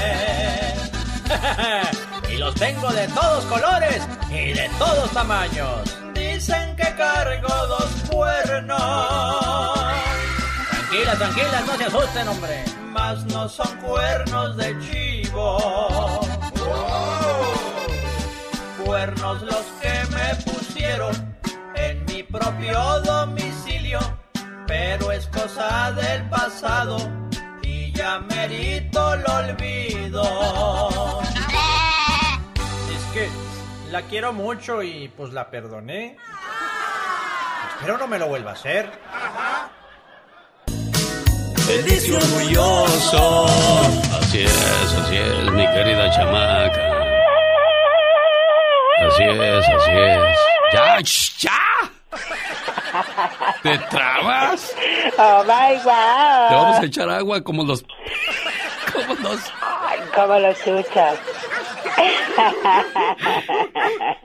y los tengo de todos colores y de todos tamaños. Dicen que cargo dos cuernos. Tranquila, tranquila, no se asusten, hombre. Mas no son cuernos de chivo. Cuernos los que me pusieron en mi propio domicilio. Pero es cosa del pasado y ya merito lo olvido. Es que la quiero mucho y pues la perdoné. Espero no me lo vuelva a hacer. Feliz y orgulloso. Así es, así es, mi querida chamaca. Así es, así es. Ya, ya. ¿Te trabas? Oh my wow. Te vamos a echar agua como los. Como los. Ay, como los chuchas.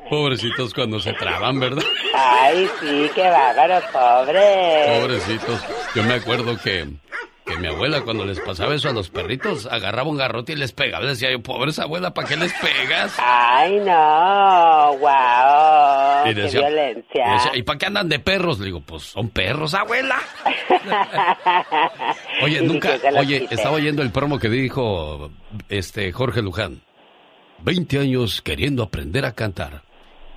Pobrecitos cuando se traban, ¿verdad? Ay, sí, qué bárbaro, pobre. Pobrecitos. Yo me acuerdo que, que mi abuela cuando les pasaba eso a los perritos, agarraba un garrote y les pegaba. Decía yo, pobres abuela, ¿para qué les pegas? Ay, no, wow. Y qué violencia. Y, decía, ¿y para qué andan de perros? Le digo, pues son perros, abuela. Oye, nunca, oye, estaba oyendo el promo que dijo este Jorge Luján. 20 años queriendo aprender a cantar.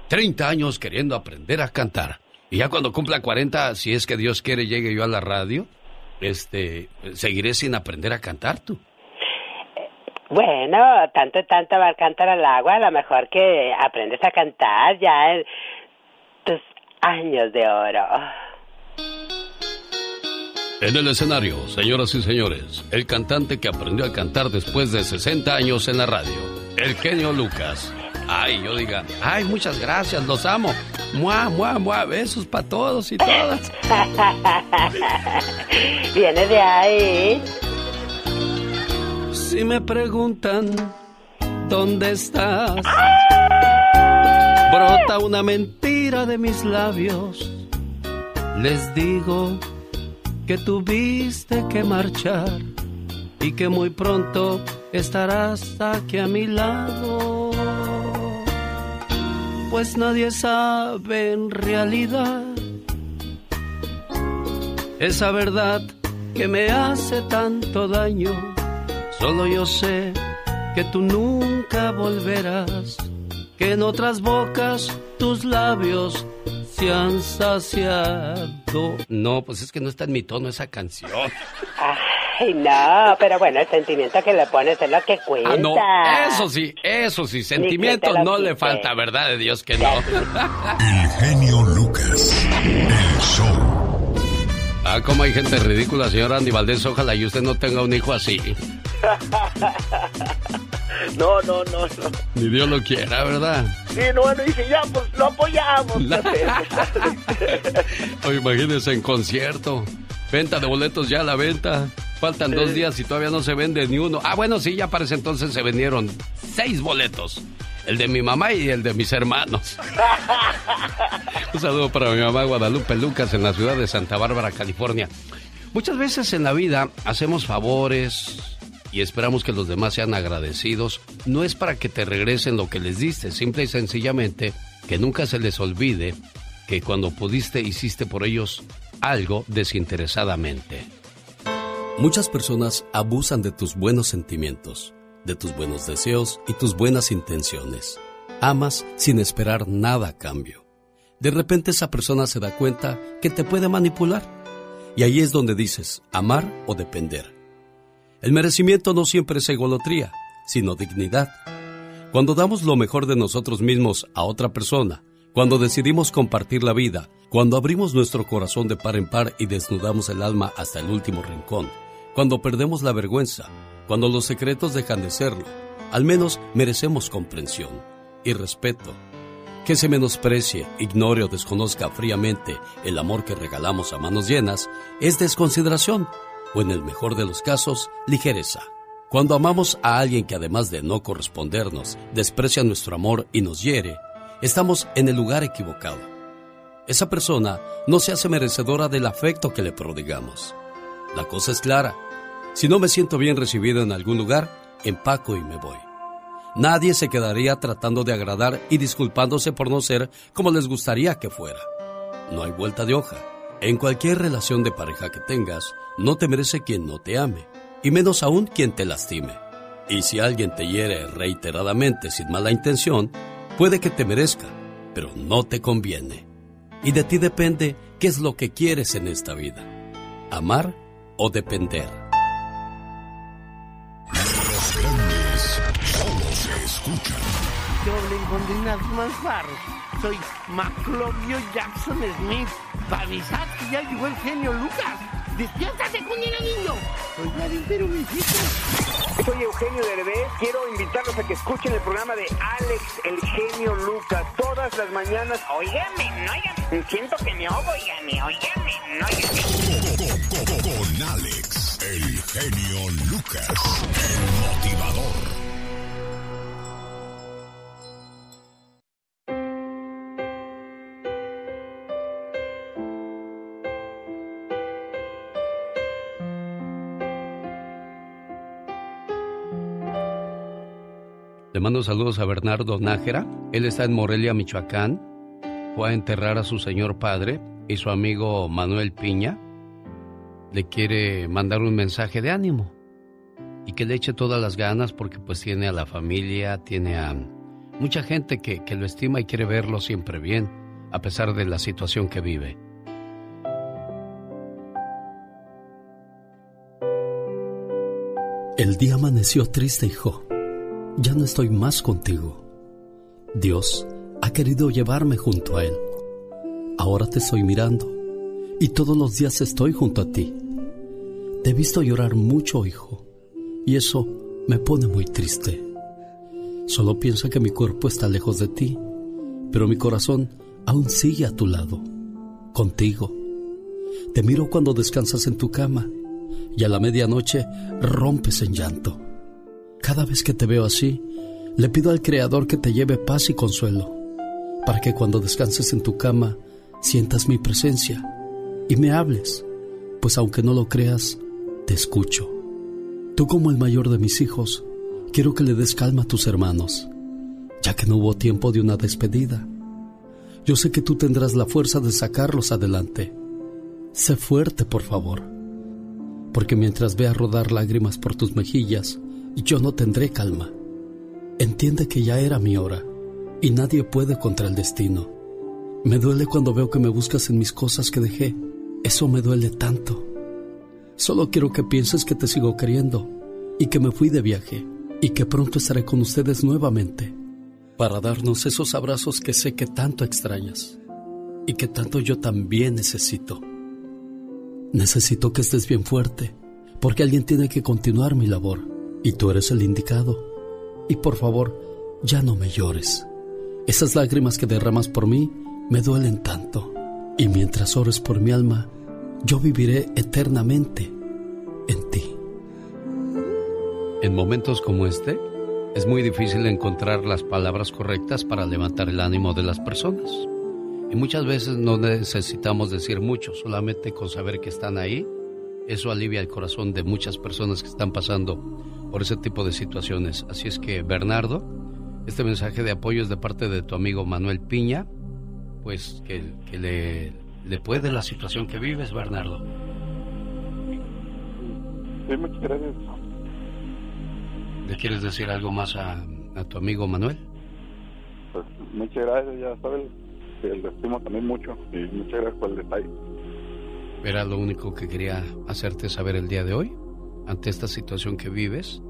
30 años queriendo aprender a cantar. Y ya cuando cumpla 40, si es que Dios quiere llegue yo a la radio, este, seguiré sin aprender a cantar tú. Bueno, tanto, tanto va a cantar al agua, a lo mejor que aprendes a cantar ya en tus años de oro. En el escenario, señoras y señores, el cantante que aprendió a cantar después de 60 años en la radio, el genio Lucas. Ay, yo diga, ay, muchas gracias, los amo. Mua, mua, mua, besos para todos y todas. Viene de ahí. Si me preguntan dónde estás, brota una mentira de mis labios. Les digo que tuviste que marchar y que muy pronto estarás aquí a mi lado. Pues nadie sabe en realidad esa verdad que me hace tanto daño. Solo yo sé que tú nunca volverás, que en otras bocas tus labios se han saciado. No, pues es que no está en mi tono esa canción. Ay, no, pero bueno, el sentimiento que le pones es lo que cuenta. Ah, no, eso sí, eso sí, lo no le falta, ¿verdad? De Dios que no. El genio Lucas. El show. Ah, como hay gente ridícula, señor Andy Valdés. Ojalá y usted no tenga un hijo así. No, no, no, no. Ni Dios lo quiera, ¿verdad? Sí, no, bueno, dije, ya, pues lo apoyamos. O imagínense en concierto. Venta de boletos ya a la venta. Faltan dos días y todavía no se vende ni uno. Ah, bueno, sí, ya para ese entonces se vendieron seis boletos. El de mi mamá y el de mis hermanos. Un saludo para mi mamá Guadalupe Lucas en la ciudad de Santa Bárbara, California. Muchas veces en la vida hacemos favores y esperamos que los demás sean agradecidos, no es para que te regresen lo que les diste, simple y sencillamente que nunca se les olvide que cuando pudiste hiciste por ellos algo desinteresadamente. Muchas personas abusan de tus buenos sentimientos, de tus buenos deseos y tus buenas intenciones. Amas sin esperar nada a cambio. De repente esa persona se da cuenta que te puede manipular. Y ahí es donde dices amar o depender. El merecimiento no siempre es egolotría, sino dignidad. Cuando damos lo mejor de nosotros mismos a otra persona, cuando decidimos compartir la vida, cuando abrimos nuestro corazón de par en par y desnudamos el alma hasta el último rincón, cuando perdemos la vergüenza, cuando los secretos dejan de serlo, al menos merecemos comprensión y respeto. Que se menosprecie, ignore o desconozca fríamente el amor que regalamos a manos llenas es desconsideración o en el mejor de los casos, ligereza. Cuando amamos a alguien que además de no correspondernos, desprecia nuestro amor y nos hiere, estamos en el lugar equivocado. Esa persona no se hace merecedora del afecto que le prodigamos. La cosa es clara. Si no me siento bien recibido en algún lugar, empaco y me voy. Nadie se quedaría tratando de agradar y disculpándose por no ser como les gustaría que fuera. No hay vuelta de hoja. En cualquier relación de pareja que tengas, no te merece quien no te ame, y menos aún quien te lastime. Y si alguien te hiere reiteradamente sin mala intención, puede que te merezca, pero no te conviene. Y de ti depende qué es lo que quieres en esta vida, amar o depender. Yo le más barros. Soy Maclovio Jackson Smith. Para avisar que ya llegó el genio Lucas. ¡Despiértate, cunina niño! Soy Vladimir pero Soy Eugenio Derbez. Quiero invitarlos a que escuchen el programa de Alex, el genio Lucas, todas las mañanas. Óigame, no oigan. Siento que me oigo, óigame, óigame, no oigan. Con Alex, el genio Lucas, el motivador. Le mando saludos a Bernardo Nájera. Él está en Morelia, Michoacán. Fue a enterrar a su señor padre y su amigo Manuel Piña le quiere mandar un mensaje de ánimo y que le eche todas las ganas porque pues tiene a la familia, tiene a mucha gente que, que lo estima y quiere verlo siempre bien a pesar de la situación que vive. El día amaneció triste, hijo ya no estoy más contigo. Dios ha querido llevarme junto a Él. Ahora te estoy mirando y todos los días estoy junto a ti. Te he visto llorar mucho, hijo, y eso me pone muy triste. Solo piensa que mi cuerpo está lejos de ti, pero mi corazón aún sigue a tu lado, contigo. Te miro cuando descansas en tu cama y a la medianoche rompes en llanto. Cada vez que te veo así, le pido al Creador que te lleve paz y consuelo, para que cuando descanses en tu cama sientas mi presencia y me hables, pues aunque no lo creas, te escucho. Tú como el mayor de mis hijos, quiero que le des calma a tus hermanos, ya que no hubo tiempo de una despedida. Yo sé que tú tendrás la fuerza de sacarlos adelante. Sé fuerte, por favor, porque mientras vea rodar lágrimas por tus mejillas, yo no tendré calma. Entiende que ya era mi hora y nadie puede contra el destino. Me duele cuando veo que me buscas en mis cosas que dejé. Eso me duele tanto. Solo quiero que pienses que te sigo queriendo y que me fui de viaje y que pronto estaré con ustedes nuevamente para darnos esos abrazos que sé que tanto extrañas y que tanto yo también necesito. Necesito que estés bien fuerte porque alguien tiene que continuar mi labor y tú eres el indicado. Y por favor, ya no me llores. Esas lágrimas que derramas por mí me duelen tanto. Y mientras ores por mi alma, yo viviré eternamente en ti. En momentos como este, es muy difícil encontrar las palabras correctas para levantar el ánimo de las personas. Y muchas veces no necesitamos decir mucho, solamente con saber que están ahí eso alivia el corazón de muchas personas que están pasando por ese tipo de situaciones. Así es que, Bernardo, este mensaje de apoyo es de parte de tu amigo Manuel Piña, pues que, le, le puede la situación que vives, Bernardo. Sí, muchas gracias. ¿Le quieres decir algo más a, a tu amigo Manuel? Pues muchas gracias, ya sabes que lo estimo también mucho y muchas gracias por el detalle. Era lo único que quería hacerte saber el día de hoy, ante esta situación que vives,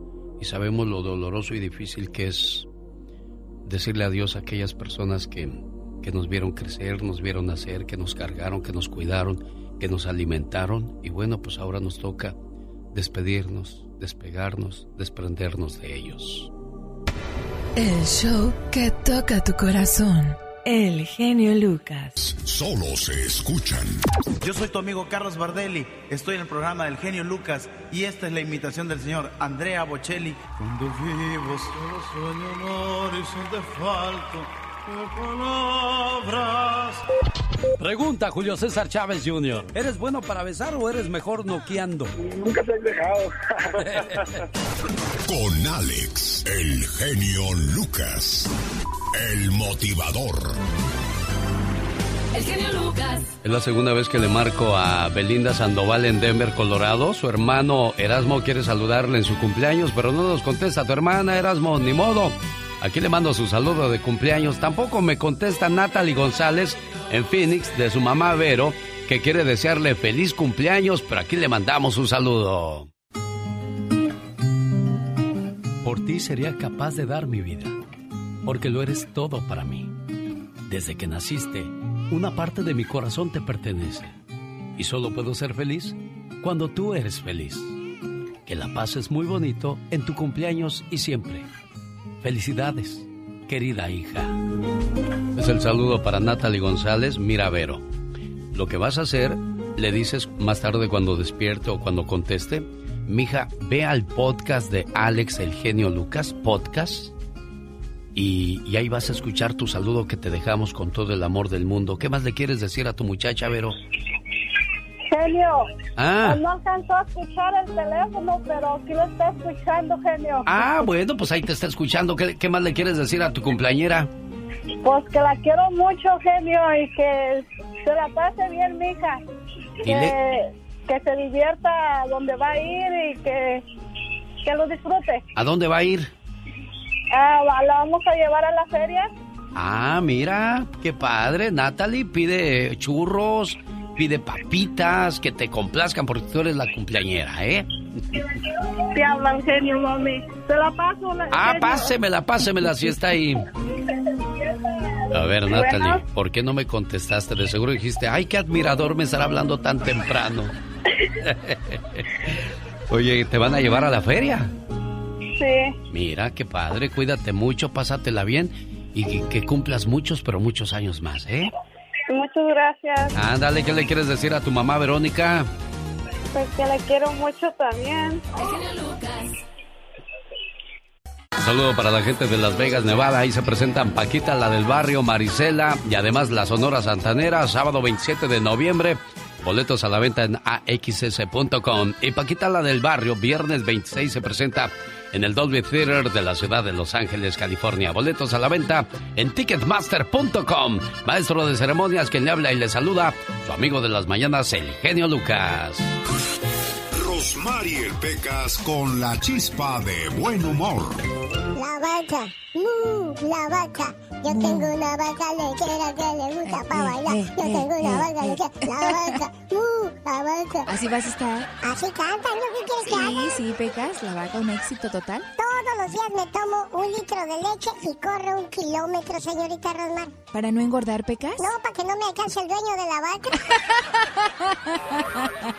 y sabemos lo doloroso y difícil que es decirle adiós a aquellas personas que, que nos vieron crecer, nos vieron nacer, que nos cargaron, que nos cuidaron, que nos alimentaron, y bueno, pues ahora nos toca despedirnos, despegarnos, desprendernos de ellos. El show que toca tu corazón. El genio Lucas. Solo se escuchan. Yo soy tu amigo Carlos Bardelli. Estoy en el programa del genio Lucas y esta es la imitación del señor Andrea Bocelli. Cuando vivo solo sueño un horizonte falto de palabras. Pregunta Julio César Chávez Jr. ¿Eres bueno para besar o eres mejor noqueando? Nunca te he dejado. Con Alex, el genio Lucas. El motivador. El genio Lucas. Es la segunda vez que le marco a Belinda Sandoval en Denver, Colorado. Su hermano Erasmo quiere saludarle en su cumpleaños, pero no nos contesta tu hermana Erasmo, ni modo. Aquí le mando su saludo de cumpleaños. Tampoco me contesta Natalie González en Phoenix de su mamá Vero, que quiere desearle feliz cumpleaños, pero aquí le mandamos un saludo. Por ti sería capaz de dar mi vida porque lo eres todo para mí. Desde que naciste, una parte de mi corazón te pertenece. Y solo puedo ser feliz cuando tú eres feliz. Que la pases muy bonito en tu cumpleaños y siempre. Felicidades, querida hija. Es el saludo para Natalie González Miravero. Lo que vas a hacer, le dices más tarde cuando despierte o cuando conteste, mija, ve al podcast de Alex el genio Lucas, podcast y, ahí vas a escuchar tu saludo que te dejamos con todo el amor del mundo. ¿Qué más le quieres decir a tu muchacha, Vero? Genio, ah. no alcanzó a escuchar el teléfono, pero sí lo está escuchando, genio. Ah, bueno, pues ahí te está escuchando. ¿Qué, más le quieres decir a tu cumpleañera? Pues que la quiero mucho, genio, y que se la pase bien, mija. Que, que se divierta donde va a ir y que, que lo disfrute. ¿A dónde va a ir? Ah, la vamos a llevar a la feria. Ah, mira, qué padre. Natalie pide churros, pide papitas, que te complazcan porque tú eres la cumpleañera, ¿eh? Te hablan genio, mami. Te la paso. La, ah, pásemela, pásemela si está ahí. A ver, Natalie, ¿por qué no me contestaste? De seguro dijiste, ay, qué admirador me estará hablando tan temprano. Oye, ¿te van a llevar a la feria? Mira, qué padre, cuídate mucho, pásatela bien y que, cumplas muchos, pero muchos años más, ¿eh? Muchas gracias. Ándale, ¿qué le quieres decir a tu mamá, Verónica? Pues que la quiero mucho también. Un saludo para la gente de Las Vegas, Nevada. Ahí se presentan Paquita, la del barrio, Marisela y además la Sonora Santanera, sábado 27 de noviembre. Boletos a la venta en axs.com. Y Paquita, la del barrio, viernes 26 se presenta en el Dolby Theater de la ciudad de Los Ángeles, California. Boletos a la venta en ticketmaster.com. Maestro de ceremonias, quien le habla y le saluda, su amigo de las mañanas, el genio Lucas. Rosmarie Pecas con la chispa de buen humor. La vaca, la vaca. Yo tengo una vaca lechera que le gusta para bailar. Yo tengo una vaca lechera, la vaca, la vaca. ¿Así vas a estar? Así cantan, ¿no? ¿Qué quieres que haga? Sí, sí, Pecas, la vaca, un éxito total. Todos los días me tomo un litro de leche y corro un kilómetro, señorita Rosmar. ¿Para no engordar, Pecas? No, para que no me alcance el dueño de la vaca.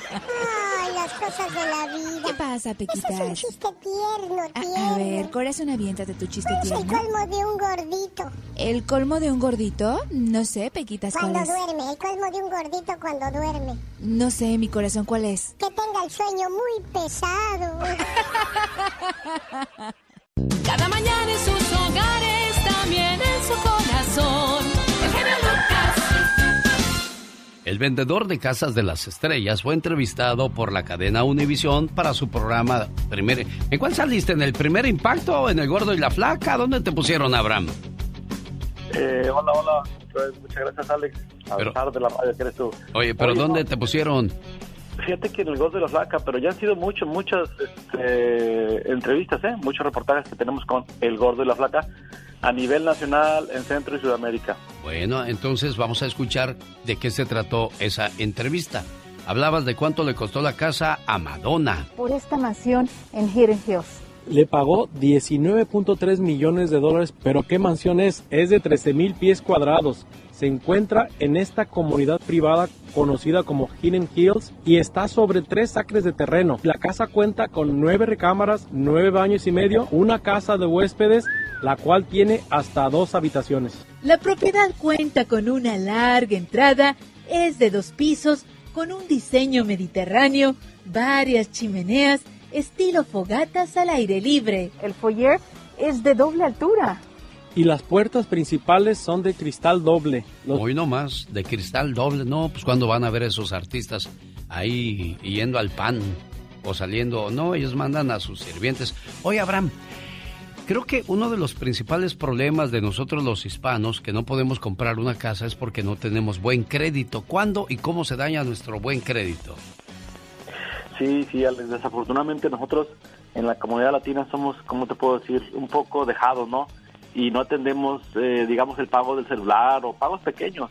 Ay, las cosas de la vida. ¿Qué pasa, Pequitas? es un chiste tierno, tierno. A, ver, corazón, aviéntate tu chiste es tierno. el colmo de un gordito. ¿El colmo de un gordito? No sé, Pequitas, ¿cuál Cuando duerme, el colmo de un gordito cuando duerme. No sé, mi corazón, ¿cuál es? Que tenga el sueño muy pesado. Cada mañana en sus hogares, también en su corazón. El genio Lucas. El vendedor de casas de las estrellas fue entrevistado por la cadena Univisión para su programa primer. ¿En cuál saliste? ¿En el primer impacto? ¿En el gordo y la flaca? ¿Dónde te pusieron, Abraham? Eh, hola, hola. Pues, muchas gracias, Alex. A pesar de la radio que eres tú. Oye, pero Oye, ¿dónde no. te pusieron? Fíjate que en el Gordo de la Flaca, pero ya han sido muchos, muchas este, entrevistas, ¿eh? muchos reportajes que tenemos con el Gordo y la Flaca a nivel nacional en Centro y Sudamérica. Bueno, entonces vamos a escuchar de qué se trató esa entrevista. Hablabas de cuánto le costó la casa a Madonna. por esta mansión en Hidden Hills. Le pagó 19.3 millones de dólares, pero ¿qué mansión es? Es de 13 mil pies cuadrados. Se encuentra en esta comunidad privada conocida como Hidden Hills y está sobre tres acres de terreno. La casa cuenta con nueve recámaras, nueve baños y medio, una casa de huéspedes, la cual tiene hasta dos habitaciones. La propiedad cuenta con una larga entrada, es de dos pisos, con un diseño mediterráneo, varias chimeneas, estilo fogatas al aire libre. El foyer es de doble altura. Y las puertas principales son de cristal doble. Los- Hoy nomás, de cristal doble. No, pues cuando van a ver esos artistas ahí yendo al pan o saliendo. No, ellos mandan a sus sirvientes. Oye, Abraham, creo que uno de los principales problemas de nosotros los hispanos que no podemos comprar una casa es porque no tenemos buen crédito. ¿Cuándo y cómo se daña nuestro buen crédito? Sí, sí, Alex, desafortunadamente nosotros en la comunidad latina somos, ¿cómo te puedo decir? Un poco dejados, ¿no? Y no atendemos, eh, digamos, el pago del celular o pagos pequeños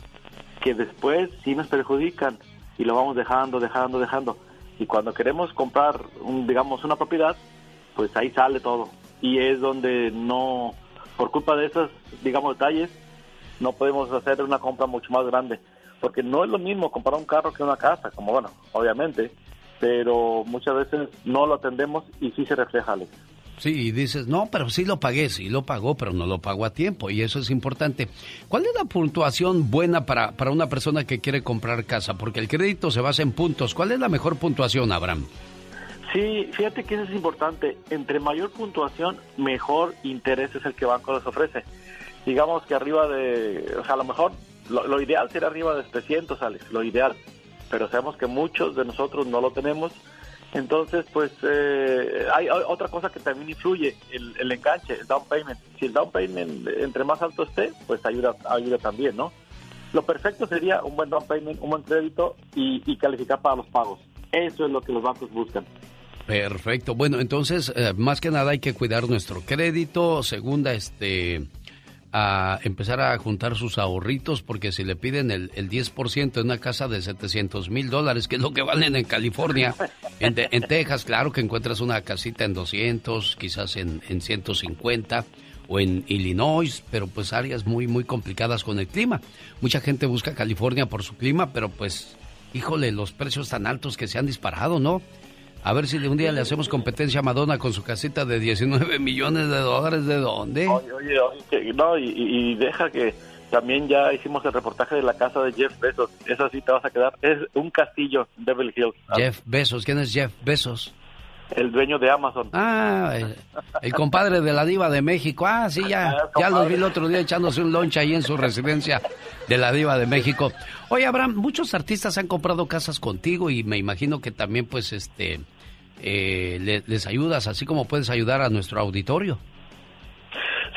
que después sí nos perjudican y lo vamos dejando, dejando, dejando. Y cuando queremos comprar, un, digamos, una propiedad, pues ahí sale todo. Y es donde no, por culpa de esos, digamos, detalles, no podemos hacer una compra mucho más grande. Porque no es lo mismo comprar un carro que una casa, como bueno, obviamente, pero muchas veces no lo atendemos y sí se refleja, Alex. Sí, y dices, no, pero sí lo pagué, sí lo pagó, pero no lo pagó a tiempo, y eso es importante. ¿Cuál es la puntuación buena para, para una persona que quiere comprar casa? Porque el crédito se basa en puntos. ¿Cuál es la mejor puntuación, Abraham? Sí, fíjate que eso es importante. Entre mayor puntuación, mejor interés es el que banco les ofrece. Digamos que arriba de, o sea, a lo mejor lo, lo ideal sería arriba de 300, Alex, lo ideal. Pero sabemos que muchos de nosotros no lo tenemos. Entonces, pues, eh, hay, otra cosa que también influye, el, el enganche, el down payment. Si el down payment entre más alto esté, pues ayuda, ayuda también, ¿no? Lo perfecto sería un buen down payment, un buen crédito y, y calificar para los pagos. Eso es lo que los bancos buscan. Perfecto. Bueno, entonces, eh, más que nada hay que cuidar nuestro crédito. Segunda, este, a empezar a juntar sus ahorritos, porque si le piden el, el 10% en una casa de 700 mil dólares, que es lo que valen en California, en, en Texas, claro que encuentras una casita en 200, quizás en, en 150 o en Illinois, pero pues áreas muy, muy complicadas con el clima. Mucha gente busca California por su clima, pero pues, híjole, los precios tan altos que se han disparado, ¿no? A ver si de un día le hacemos competencia a Madonna con su casita de 19 millones de dólares. ¿De dónde? Oye, oye, oye, que- no, y, deja que también ya hicimos el reportaje de la casa de Jeff Bezos. Esa sí te vas a quedar. Es un castillo Beverly Hills. Jeff Bezos. ¿Quién es Jeff Bezos? El dueño de Amazon. Ah, el, el compadre de la diva de México. Ah, sí, ya, ya lo vi el otro día echándose un lunch ahí en su residencia de la diva de México. Oye, Abraham, muchos artistas han comprado casas contigo y me imagino que también, pues, este, eh, le- les ayudas, así como puedes ayudar a nuestro auditorio.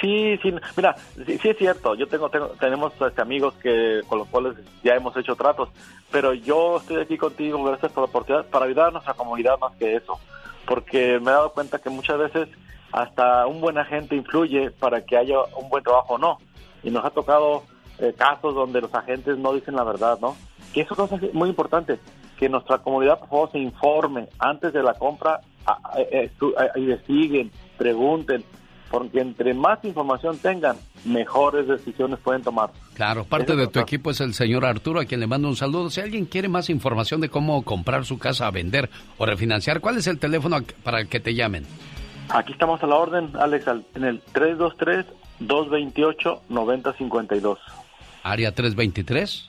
Sí, sí, mira, sí, sí es cierto. Yo tengo, tengo tenemos este, amigos que con los cuales ya hemos hecho tratos, pero yo estoy aquí contigo, gracias por la oportunidad, para ayudar a nuestra comunidad más que eso, porque me he dado cuenta que muchas veces hasta un buen agente influye para que haya un buen trabajo o no. Y nos ha tocado eh, casos donde los agentes no dicen la verdad, ¿no? Que eso es muy importante, que nuestra comunidad por favor se informe antes de la compra, a- investiguen, pregunten, porque entre más información tengan, mejores decisiones pueden tomar. Claro, parte de tu equipo es el señor Arturo, a quien le mando un saludo. Si alguien quiere más información de cómo comprar su casa a vender o refinanciar, ¿cuál es el teléfono para que te llamen? Aquí estamos a la orden, Alex, al- en el 323-228-9052. Área 323.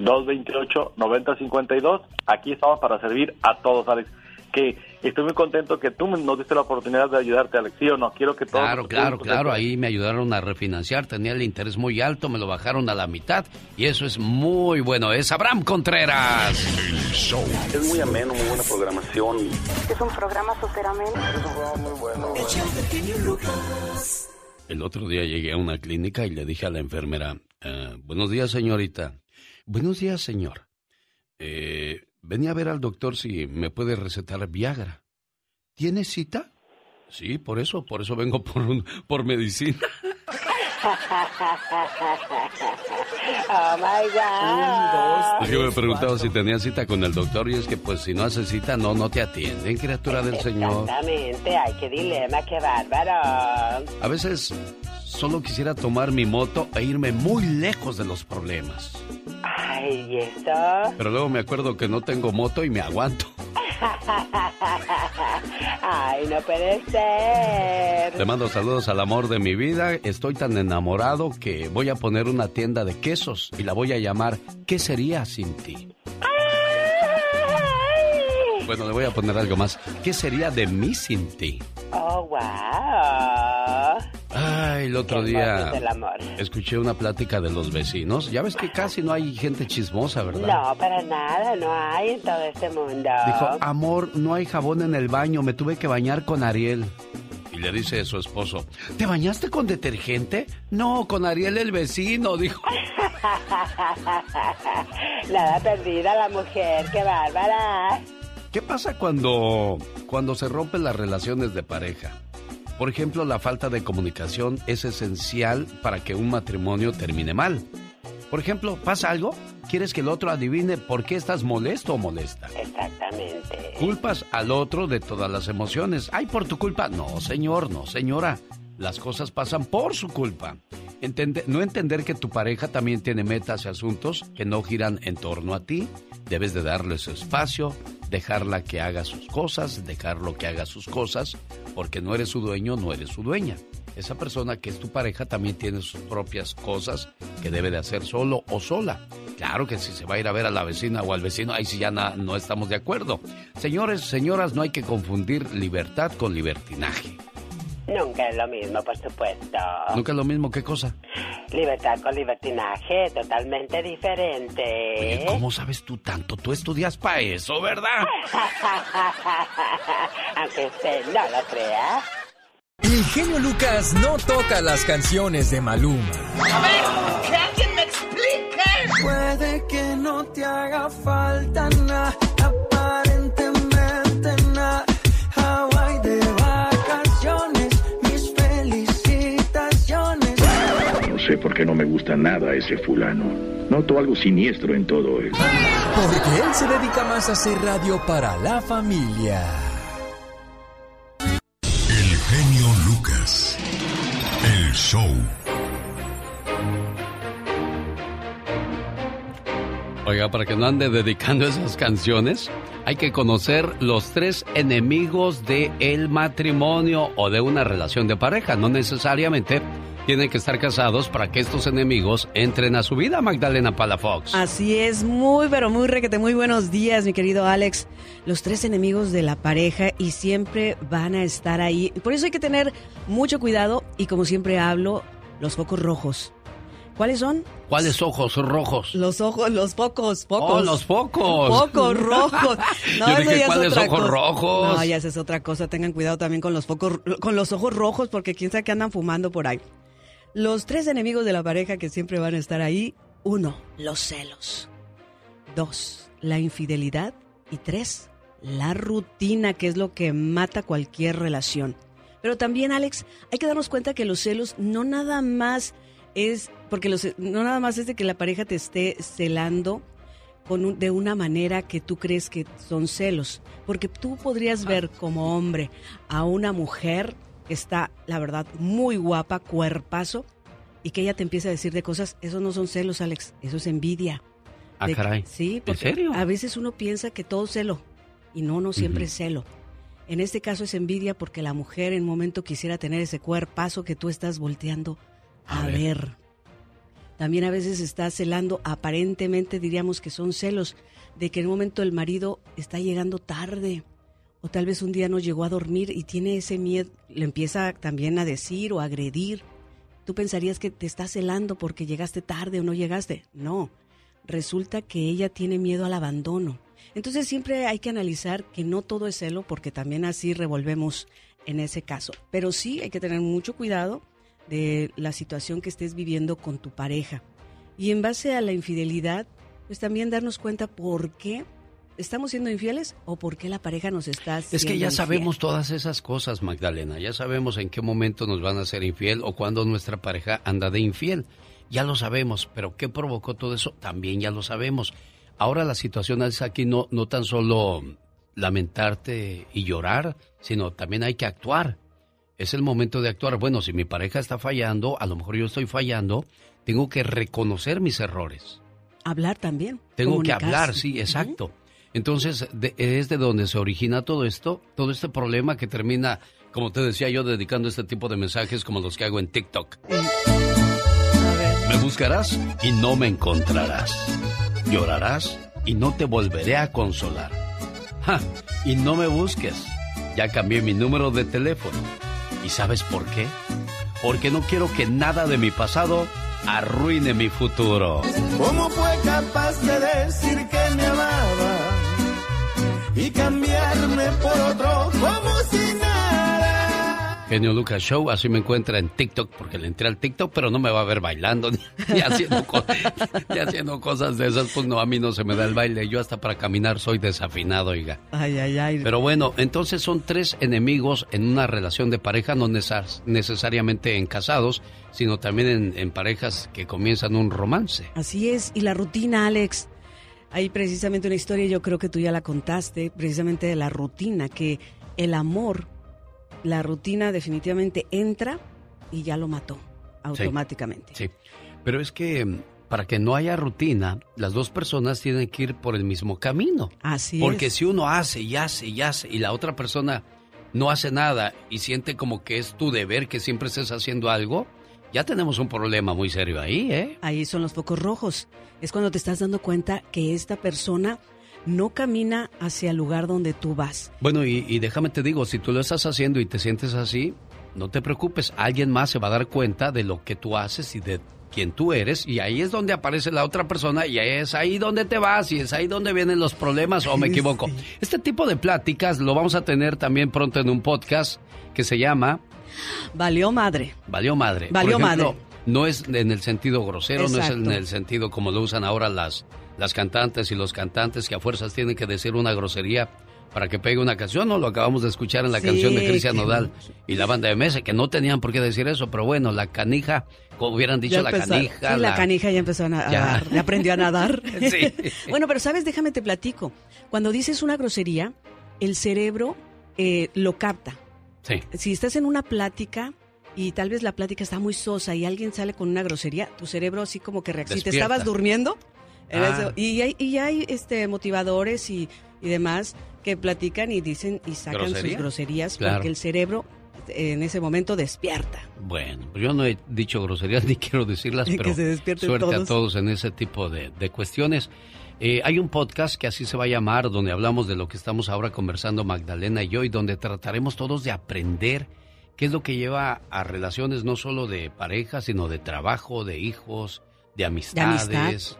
228-9052. Aquí estamos para servir a todos, Alex. Que estoy muy contento que tú nos diste la oportunidad de ayudarte, Alex, ¿sí o no? Quiero que todo... Claro, claro, claro, ahí me ayudaron a refinanciar, tenía el interés muy alto, me lo bajaron a la mitad y eso es muy bueno. Es Abraham Contreras. El show. Es muy ameno, muy buena programación. Es un programa súper ameno. Es un programa muy bueno. El otro día llegué a una clínica y le dije a la enfermera, eh, buenos días señorita. Buenos días señor. Eh, venía a ver al doctor si me puede recetar Viagra. ¿Tiene cita? Sí, por eso, por eso vengo por, un, por medicina. Oh my God. Que me preguntaba si tenía cita con el doctor y es que pues si no hace cita no, no te atienden, criatura del Señor. Exactamente, ay, qué dilema, qué bárbaro. A veces solo quisiera tomar mi moto e irme muy lejos de los problemas. Ay, ¿y eso? Pero luego me acuerdo que no tengo moto y me aguanto. Ay, no puede ser. Te mando saludos al amor de mi vida. Estoy tan enamorado que voy a poner una tienda de quesos y la voy a llamar ¿Qué sería sin ti? Bueno, le voy a poner algo más. ¿Qué sería de mí sin ti? Oh, wow. Ay, el otro día amor. escuché una plática de los vecinos. Ya ves que casi no hay gente chismosa, ¿verdad? No, para nada, no hay en todo este mundo. Dijo, amor, no hay jabón en el baño, me tuve que bañar con Ariel. Y le dice a su esposo, ¿te bañaste con detergente? No, con Ariel el vecino, dijo. Nada perdida la mujer, qué bárbara. ¿Qué pasa cuando, cuando se rompen las relaciones de pareja? Por ejemplo, la falta de comunicación es esencial para que un matrimonio termine mal. Por ejemplo, ¿pasa algo? ¿Quieres que el otro adivine por qué estás molesto o molesta? Exactamente. Culpas al otro de todas las emociones. Ay, por tu culpa. No, señor, no, señora. Las cosas pasan por su culpa. No entender que tu pareja también tiene metas y asuntos que no giran en torno a ti. Debes de darle su espacio, dejarla que haga sus cosas, dejarlo que haga sus cosas, porque no eres su dueño, no eres su dueña. Esa persona que es tu pareja también tiene sus propias cosas que debe de hacer solo o sola. Claro que si se va a ir a ver a la vecina o al vecino, ahí sí ya no estamos de acuerdo. Señores, señoras, no hay que confundir libertad con libertinaje. Nunca es lo mismo, por supuesto. Nunca es lo mismo, ¿qué cosa? Libertad con libertinaje, totalmente diferente. Oye, ¿cómo sabes tú tanto? Tú estudias para eso, ¿verdad? Aunque usted no lo crea. El genio Lucas no toca las canciones de Maluma. A ver, que alguien me explique. Puede que no te haga falta nada, sé por qué no me gusta nada ese fulano. Noto algo siniestro en todo él. Porque él se dedica más a hacer radio para la familia. El genio Lucas. El show. Oiga, para que no ande dedicando esas canciones, hay que conocer los tres enemigos del el matrimonio o de una relación de pareja. No necesariamente tienen que estar casados para que estos enemigos entren a su vida, Magdalena Palafox. Así es, muy, pero muy requete, muy buenos días, mi querido Alex. Los tres enemigos de la pareja y siempre van a estar ahí. Por eso hay que tener mucho cuidado y como siempre hablo, los focos rojos. ¿Cuáles son? ¿Cuáles ojos rojos? Los ojos, los focos, focos. Oh, los focos. Focos rojos. Yo eso dije, ya es ¿cuáles otra ojos cosa. rojos? No, ya esa es otra cosa. Tengan cuidado también con los focos, con los ojos rojos, porque quién sabe qué andan fumando por ahí. Los tres enemigos de la pareja que siempre van a estar ahí. Uno, los celos. Dos, la infidelidad. Y tres, la rutina, que es lo que mata cualquier relación. Pero también, Alex, hay que darnos cuenta que los celos no nada más es, porque los, no nada más es de que la pareja te esté celando con un- de una manera que tú crees que son celos. Porque tú podrías ver como hombre a una mujer que está, la verdad, muy guapa, cuerpazo, y que ella te empieza a decir de cosas, eso no son celos, Alex, eso es envidia. Ah, De- caray. Sí, ¿En porque serio? a veces uno piensa que todo es celo y no, no siempre es celo. En este caso es envidia porque la mujer en un momento quisiera tener ese cuerpazo que tú estás volteando a, ver. También a veces está celando, aparentemente diríamos que son celos, de que en un momento el marido está llegando tarde o tal vez un día no llegó a dormir y tiene ese miedo, le empieza también a decir o a agredir. Tú pensarías que te está celando porque llegaste tarde o no llegaste. No, resulta que ella tiene miedo al abandono. Entonces siempre hay que analizar que no todo es celo porque también así revolvemos en ese caso. Pero sí hay que tener mucho cuidado de la situación que estés viviendo con tu pareja. Y en base a la infidelidad, pues también darnos cuenta por qué estamos siendo infieles o por qué la pareja nos está haciendo Es que ya infiel. sabemos todas esas cosas, Magdalena. Ya sabemos en qué momento nos van a hacer infiel o cuando nuestra pareja anda de infiel. Ya lo sabemos, pero ¿qué provocó todo eso? También ya lo sabemos. Ahora la situación es aquí no, no tan solo lamentarte y llorar, sino también hay que actuar. Es el momento de actuar. Bueno, si mi pareja está fallando, a lo mejor yo estoy fallando, tengo que reconocer mis errores. Hablar también. Tengo que hablar, sí, exacto. Entonces, es de donde se origina todo esto, todo este problema que termina, como te decía yo, dedicando este tipo de mensajes como los que hago en TikTok. Me buscarás y no me encontrarás. Llorarás y no te volveré a consolar. Ja, y no me busques. Ya cambié mi número de teléfono. ¿Y sabes por qué? Porque no quiero que nada de mi pasado arruine mi futuro. ¿Cómo fue capaz de decir que me cambiarme por otro como si nada? Genio Lucas Show, así me encuentra en TikTok, porque le entré al TikTok, pero no me va a ver bailando ni, ni haciendo, co- ni haciendo cosas de esas, pues no, a mí no se me da el baile, yo hasta para caminar soy desafinado, oiga. Ay, ay, ay. Pero bueno, entonces son tres enemigos en una relación de pareja, no neces- necesariamente en casados, sino también en, en parejas que comienzan un romance. Así es, y la rutina, Alex. Hay precisamente una historia, yo creo que tú ya la contaste, precisamente de la rutina, que el amor, la rutina definitivamente entra y ya lo mató automáticamente. Sí, pero es que mm, para que no haya rutina, las dos personas tienen que ir por el mismo camino. Así Porque es. si uno hace y hace y hace y la otra persona no hace nada y siente como que es tu deber que siempre estés haciendo algo, ya tenemos un problema muy serio ahí, ¿eh? Ahí son los focos rojos. Es cuando te estás dando cuenta que esta persona no camina hacia el lugar donde tú vas. Bueno, y, y déjame te digo, si tú lo estás haciendo y te sientes así, no te preocupes, alguien más se va a dar cuenta de lo que tú haces y de quién tú eres y ahí es donde aparece la otra persona y ahí es ahí donde te vas y es ahí donde vienen los problemas o me equivoco. Este tipo de pláticas lo vamos a tener también pronto en un podcast que se llama Valió madre. Valió Madre. Valió Por ejemplo, madre. No es en el sentido grosero, no es en el sentido como lo usan ahora las, las cantantes y los cantantes que a fuerzas tienen que decir una grosería para que pegue una canción, ¿no? Lo acabamos de escuchar en la Sí, canción de Cristian Nodal y la banda de Mese, que no tenían por qué decir eso, pero bueno, la canija, como hubieran dicho la canija. Sí, la... canija ya empezó a nadar, Ya. ya aprendió a nadar. Sí. bueno, pero sabes, déjame te platico. Cuando dices una grosería, el cerebro eh, lo capta. Sí. Si estás en una plática y tal vez la plática está muy sosa y alguien sale con una grosería, tu cerebro así como que reacciona. Si te estabas durmiendo, en Ah. y hay, y hay este, motivadores y, y demás que platican y dicen y sacan ¿Grosería? sus groserías Claro. porque el cerebro en ese momento despierta. Bueno, pues yo no he dicho groserías ni quiero decirlas, Que pero se suerte a todos. todos en ese tipo de, de cuestiones. Eh, hay un podcast que así se va a llamar, donde hablamos de lo que estamos ahora conversando Magdalena y yo, y donde trataremos todos de aprender qué es lo que lleva a relaciones no solo de pareja, sino de trabajo, de hijos, de De amistades,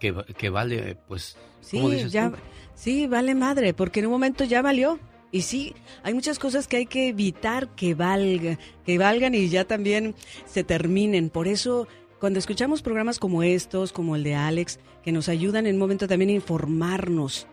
que, que vale, pues, Sí, ¿cómo dices ya, tú? sí, vale madre, porque en un momento ya valió. Y sí, hay muchas cosas que hay que evitar que valga, que valgan y ya también se terminen. Por eso, cuando escuchamos programas como estos, como el de Alex, que nos ayudan en un momento también a informarnos,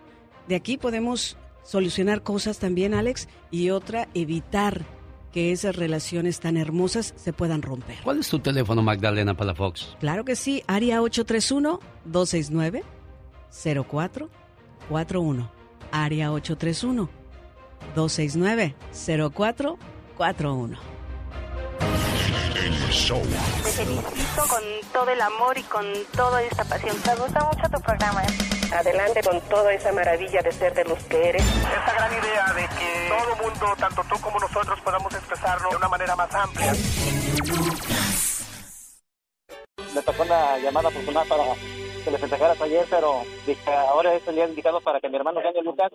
de aquí podemos solucionar cosas también, Alex, y otra, evitar que esas relaciones tan hermosas se puedan romper. ¿Cuál es tu teléfono, Magdalena Palafox? Claro que sí, área 831-269-0441. Área 831-269-0441. Show. Te felicito con todo el amor y con toda esta pasión. Me gusta mucho tu programa. Adelante con toda esa maravilla de ser de los que eres. Esta gran idea de que todo mundo, tanto tú como nosotros, podamos expresarlo de una manera más amplia. Me tocó una llamada afortunada para que le festejaras ayer, pero dije, ahora es el día indicado para que mi hermano Daniel Lucas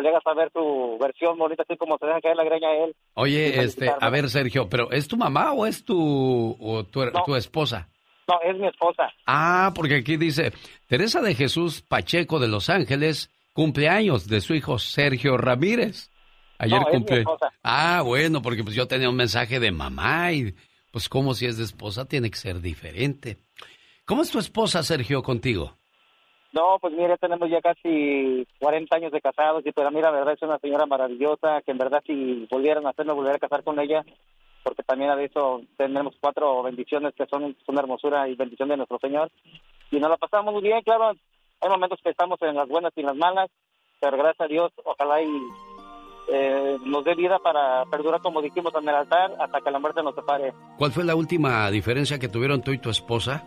llegas a ver su versión bonita, así como se deja caer la greña a él. Oye, este, a ver, Sergio, ¿pero es tu mamá o es tu, o tu, tu esposa? No, es mi esposa. Ah, porque aquí dice, Teresa de Jesús Pacheco de Los Ángeles, cumpleaños de su hijo Sergio Ramírez. Ayer No, es mi cumple. Ah, bueno, porque pues yo tenía un mensaje de mamá y pues como si es de esposa tiene que ser diferente. ¿Cómo es tu esposa, Sergio, contigo? No, pues mire, tenemos ya casi 40 años de casados y para mí la verdad es una señora maravillosa, que en verdad si volvieran a hacerlo, volver a casar con ella, porque también a eso tenemos cuatro bendiciones que son, son hermosura y bendición de nuestro Señor. Y nos la pasamos muy bien, claro, hay momentos que estamos en las buenas y en las malas, pero gracias a Dios, ojalá y eh, nos dé vida para perdurar como dijimos en el altar hasta que la muerte nos separe. ¿Cuál fue la última diferencia que tuvieron tú y tu esposa?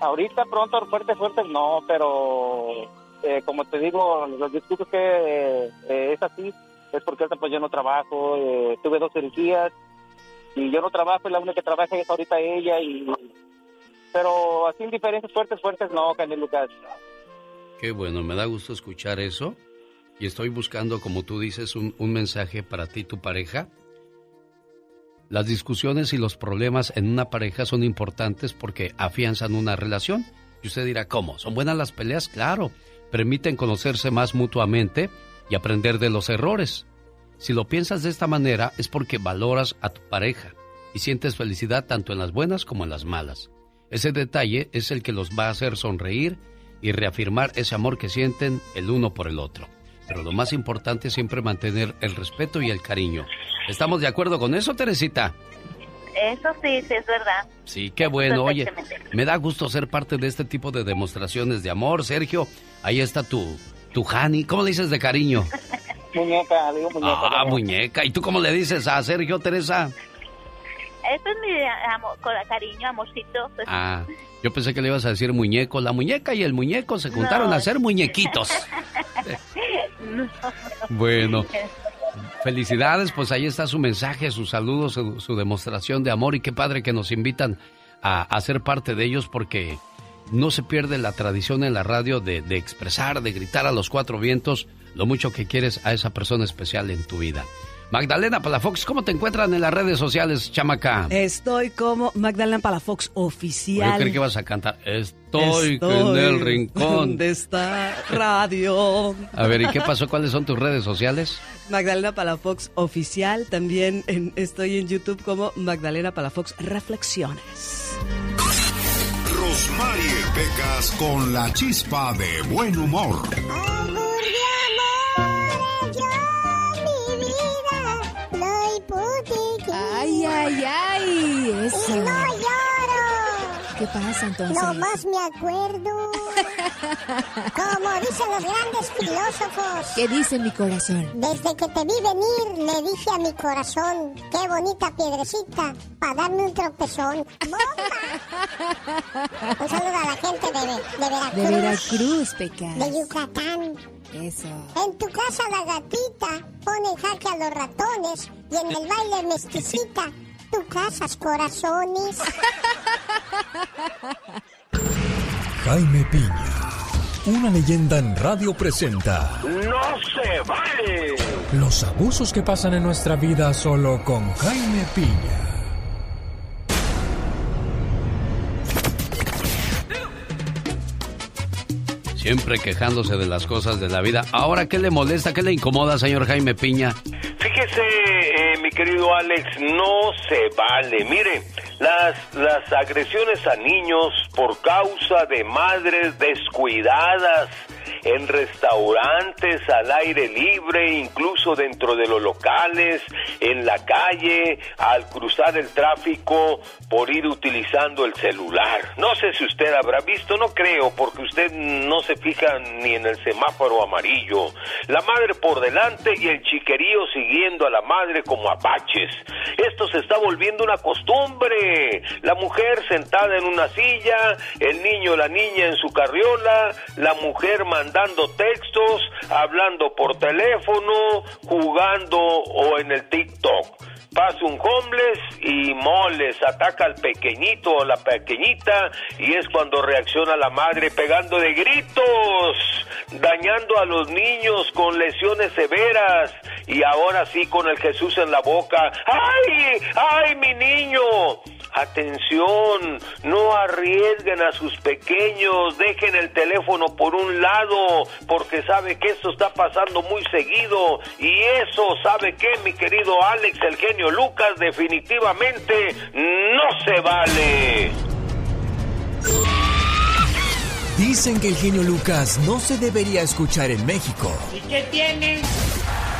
Ahorita pronto, fuerte, fuerte, no, pero eh, como te digo, los discursos que eh, eh, es así, es porque pues yo no trabajo, eh, tuve dos cirugías y yo no trabajo, y la única que trabaja es ahorita ella y... Pero así diferencias fuertes, fuertes, no, Canel Lucas. Qué bueno, me da gusto escuchar eso. Y estoy buscando, como tú dices, un, un mensaje para ti y tu pareja. Las discusiones y los problemas en una pareja son importantes porque afianzan una relación. Y usted dirá, ¿cómo? ¿Son buenas las peleas? Claro. Permiten conocerse más mutuamente y aprender de los errores. Si lo piensas de esta manera es porque valoras a tu pareja y sientes felicidad tanto en las buenas como en las malas. Ese detalle es el que los va a hacer sonreír y reafirmar ese amor que sienten el uno por el otro. Pero lo más importante es siempre mantener el respeto y el cariño. ¿Estamos de acuerdo con eso, Teresita? Eso sí, sí es verdad. Sí, qué bueno. Oye, me da gusto ser parte de este tipo de demostraciones de amor. Sergio, ahí está tu, tu Hani. ¿Cómo le dices de cariño? Muñeca, digo muñeca. Ah, muñeca. ¿Y tú cómo le dices a Sergio, Teresa? Eso es mi amor, cariño, amorcito. pues. Ah, yo pensé que le ibas a decir muñeco. La muñeca y el muñeco se juntaron No. a ser muñequitos. No. Bueno, felicidades, pues ahí está su mensaje, sus saludos, su, su demostración de amor y qué padre que nos invitan a, a ser parte de ellos porque no se pierde la tradición en la radio de, de expresar, de gritar a los cuatro vientos lo mucho que quieres a esa persona especial en tu vida. Magdalena Palafox, ¿cómo te encuentran en las redes sociales, chamaca? Estoy como Magdalena Palafox oficial. Yo creí que ibas a cantar. Estoy, en el rincón. de esta radio. A ver, ¿y qué pasó? ¿Cuáles son tus redes sociales? Magdalena Palafox oficial. También en- estoy en YouTube como Magdalena Palafox Reflexiones. Rosmarie Pecas con la chispa de buen humor. Ay, ay, ay. Eso. Y no lloro. ¿Qué pasa entonces? No más me acuerdo. Como dicen los grandes filósofos. ¿Qué dice mi corazón? Desde que te vi venir, le dije a mi corazón, qué bonita piedrecita, para darme un tropezón. ¡Bomba! Un saludo a la gente de, de Veracruz. De Veracruz, Pecas. De Yucatán. Eso. En tu casa la gatita pone en jaque a los ratones y en el baile mestizita, tu casas corazones. Jaime Piña, una leyenda en radio presenta ¡No se vale! los abusos que pasan en nuestra vida solo con Jaime Piña. Siempre quejándose de las cosas de la vida. Ahora, ¿qué le molesta? ¿Qué le incomoda, señor Jaime Piña? Fíjese, eh, mi querido Alex, no se vale. Mire, las, las agresiones a niños por causa de madres descuidadas en restaurantes, al aire libre, incluso dentro de los locales, en la calle, al cruzar el tráfico por ir utilizando el celular. No sé si usted habrá visto, no creo, porque usted no se fija ni en el semáforo amarillo. La madre por delante y el chiquerío siguiendo a la madre como apaches. Esto se está volviendo una costumbre. La mujer sentada en una silla, el niño o la niña en su carriola, la mujer mandando textos, hablando por teléfono, jugando o en el TikTok. pasa un homeless y moles, ataca al pequeñito o la pequeñita y es cuando reacciona la madre pegando de gritos, dañando a los niños con lesiones severas y ahora sí con el Jesús en la boca. ¡Ay! ¡Ay, mi niño! Atención, no arriesguen a sus pequeños, dejen el teléfono por un lado, porque sabe que esto está pasando muy seguido y eso, ¿sabe qué, mi querido Alex, el genio Lucas? Definitivamente no se vale. Dicen que el genio Lucas no se debería escuchar en México. ¿Y qué tiene?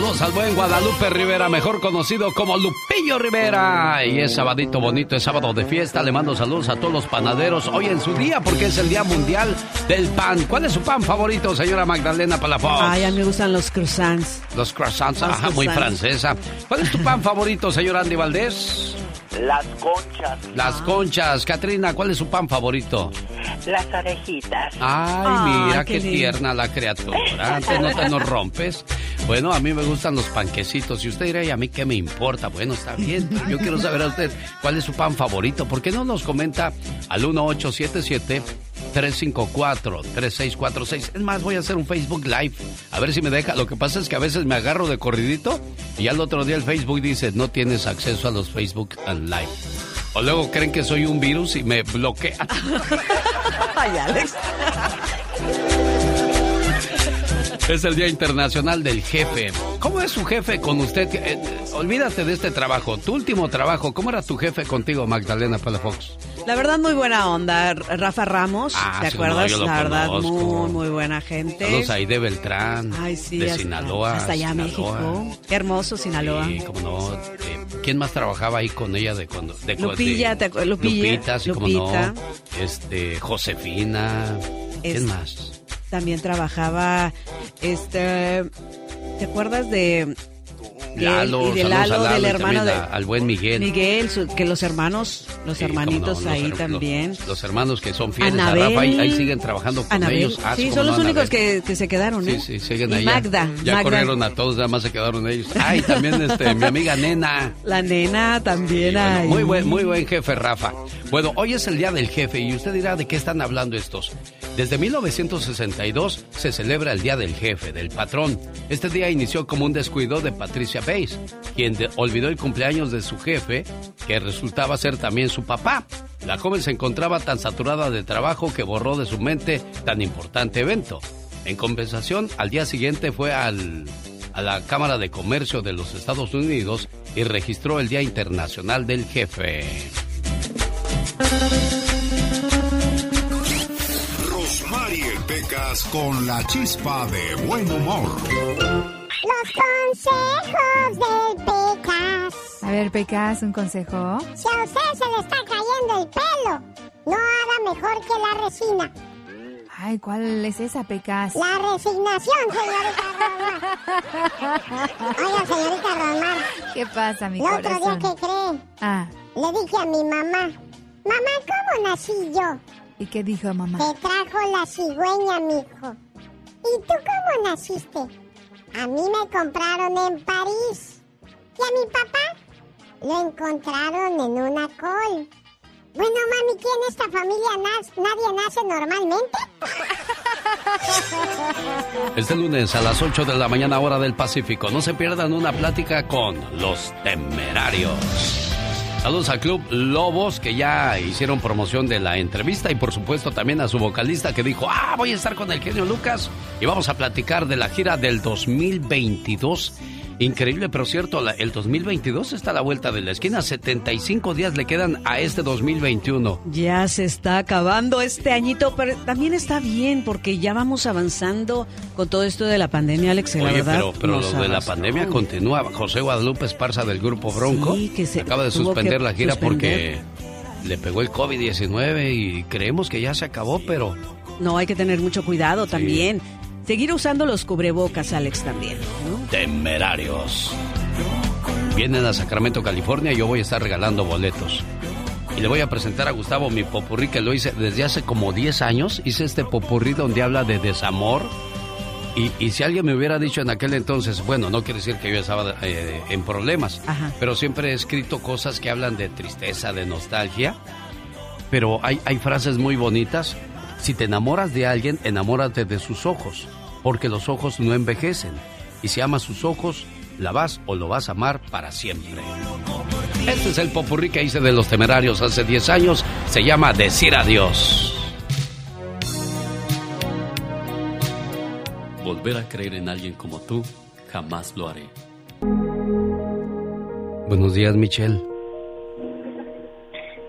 Saludos al buen Guadalupe Rivera, mejor conocido como Lupillo Rivera. Y es sabadito bonito, es sábado de fiesta. Le mando saludos a todos los panaderos hoy en su día porque es el Día Mundial del Pan. ¿Cuál es su pan favorito, señora Magdalena Palafox? Ay, a mí me gustan los croissants. Los croissants, Los ajá, muy francesa. ¿Cuál es tu pan favorito, señor Andy Valdés? Las conchas. Las conchas. Katrina, ¿cuál es su pan favorito? Las orejitas. Ay, mira qué tierna la criatura. Antes no te nos rompes. Bueno, a mí me gustan los panquecitos. Y usted dirá, ¿y a mí qué me importa? Bueno, está bien. Yo quiero saber a usted cuál es su pan favorito. ¿Por qué no nos comenta al 1877 354-3646. Es más, voy a hacer un Facebook Live. A ver si me deja. Lo que pasa es que a veces me agarro de corridito y al otro día el Facebook dice, no tienes acceso a los Facebook Live. O luego creen que soy un virus y me bloquean. Ay, Alex. Es el Día Internacional del Jefe. ¿Cómo es su jefe con usted? Eh, olvídate de este trabajo. Tu último trabajo, ¿cómo era tu jefe contigo, Magdalena Palafox? La verdad, muy buena onda. Rafa Ramos, Ah, ¿te sí, no, acuerdas? yo lo la verdad, conozco. muy, muy buena gente. Saludos a Aide Beltrán, Ay, sí, de hasta- Sinaloa. Hasta allá, Sinaloa. México. Qué hermoso, Sinaloa. Sí, cómo no. Eh, ¿Quién más trabajaba ahí con ella de cuando? De, Lupilla, de- ¿te acu- Lupilla? Lupita, sí, cómo Lupita. no. Este, Josefina. ¿Quién más? También trabajaba, este, ¿te acuerdas de... Lalo, y de Lalo, del hermano de... al buen Miguel. Miguel, su- que los hermanos, los Sí, hermanitos no, ahí también. Los, los hermanos que son fieles Anabel. a Rafa, ahí, ahí siguen trabajando con Anabel, ellos. Ah, sí, son no, los únicos que, que se quedaron, ¿eh? Sí, sí, siguen y ahí. Magda. Ya Magda. corrieron a todos, nada más se quedaron ellos. Ay, también este, mi amiga Nena. La nena también Bueno, ahí. muy buen, muy buen jefe, Rafa. Bueno, hoy es el día del jefe y usted dirá de qué están hablando estos. Desde 1962 se celebra el día del jefe, del patrón. Este día inició como un descuido de Patricia Pace, quien olvidó el cumpleaños de su jefe, que resultaba ser también su papá. La joven se encontraba tan saturada de trabajo que borró de su mente tan importante evento. En compensación, al día siguiente fue al, a la Cámara de Comercio de los Estados Unidos y registró el Día Internacional del Jefe. Con la chispa de buen humor. Los consejos del Pecas. A ver, Pecas, un consejo. Si a usted se le está cayendo el pelo, no haga mejor que la resina. Ay, ¿cuál es esa, Pecas? La resignación, señorita Rosmar. Oiga, señorita Rosmar. ¿Qué pasa, mi El otro corazón? día, ¿qué cree? Ah, Le dije a mi mamá, mamá, ¿cómo nací yo? ¿Y qué dijo mamá? Te trajo la cigüeña, mijo. ¿Y tú cómo naciste? A mí me compraron en París. Y a mi papá lo encontraron en una col. Bueno, mami, ¿quién en esta familia nace? nadie nace normalmente? Este lunes a las 8 de la mañana hora del Pacífico. No se pierdan una plática con los temerarios. Saludos al Club Lobos que ya hicieron promoción de la entrevista y por supuesto también a su vocalista que dijo, ah, voy a estar con el genio Lucas y vamos a platicar de la gira del 2022. Increíble, pero cierto, la- el 2022 está a la vuelta de la esquina. 75 días le quedan a este 2021. Ya se está acabando este añito, pero también está bien porque ya vamos avanzando con todo esto de la pandemia, Alex. la Oye, verdad, pero, pero lo de la pandemia continúa. José Guadalupe Esparza del Grupo Bronco Sí, que se acaba de suspender la gira suspender. porque le pegó el COVID-19 y creemos que ya se acabó, pero... No, hay que tener mucho cuidado también. Seguir usando los cubrebocas, Alex, también. Temerarios. Vienen a Sacramento, California, yo voy a estar regalando boletos. Y le voy a presentar a Gustavo mi popurrí que lo hice desde hace como 10 años. Hice este popurrí donde habla de desamor. Y, si alguien me hubiera dicho en aquel entonces, bueno, no quiere decir que yo estaba eh, en problemas, pero siempre he escrito cosas que hablan de tristeza, de nostalgia. Pero hay, hay frases muy bonitas. Si te enamoras de alguien, enamórate de sus ojos porque los ojos no envejecen. Y si amas sus ojos, la vas o lo vas a amar para siempre. Este es el popurrí que hice de los temerarios hace 10 años. Se llama Decir Adiós. Volver a creer en alguien como tú, jamás lo haré. Buenos días, Michelle.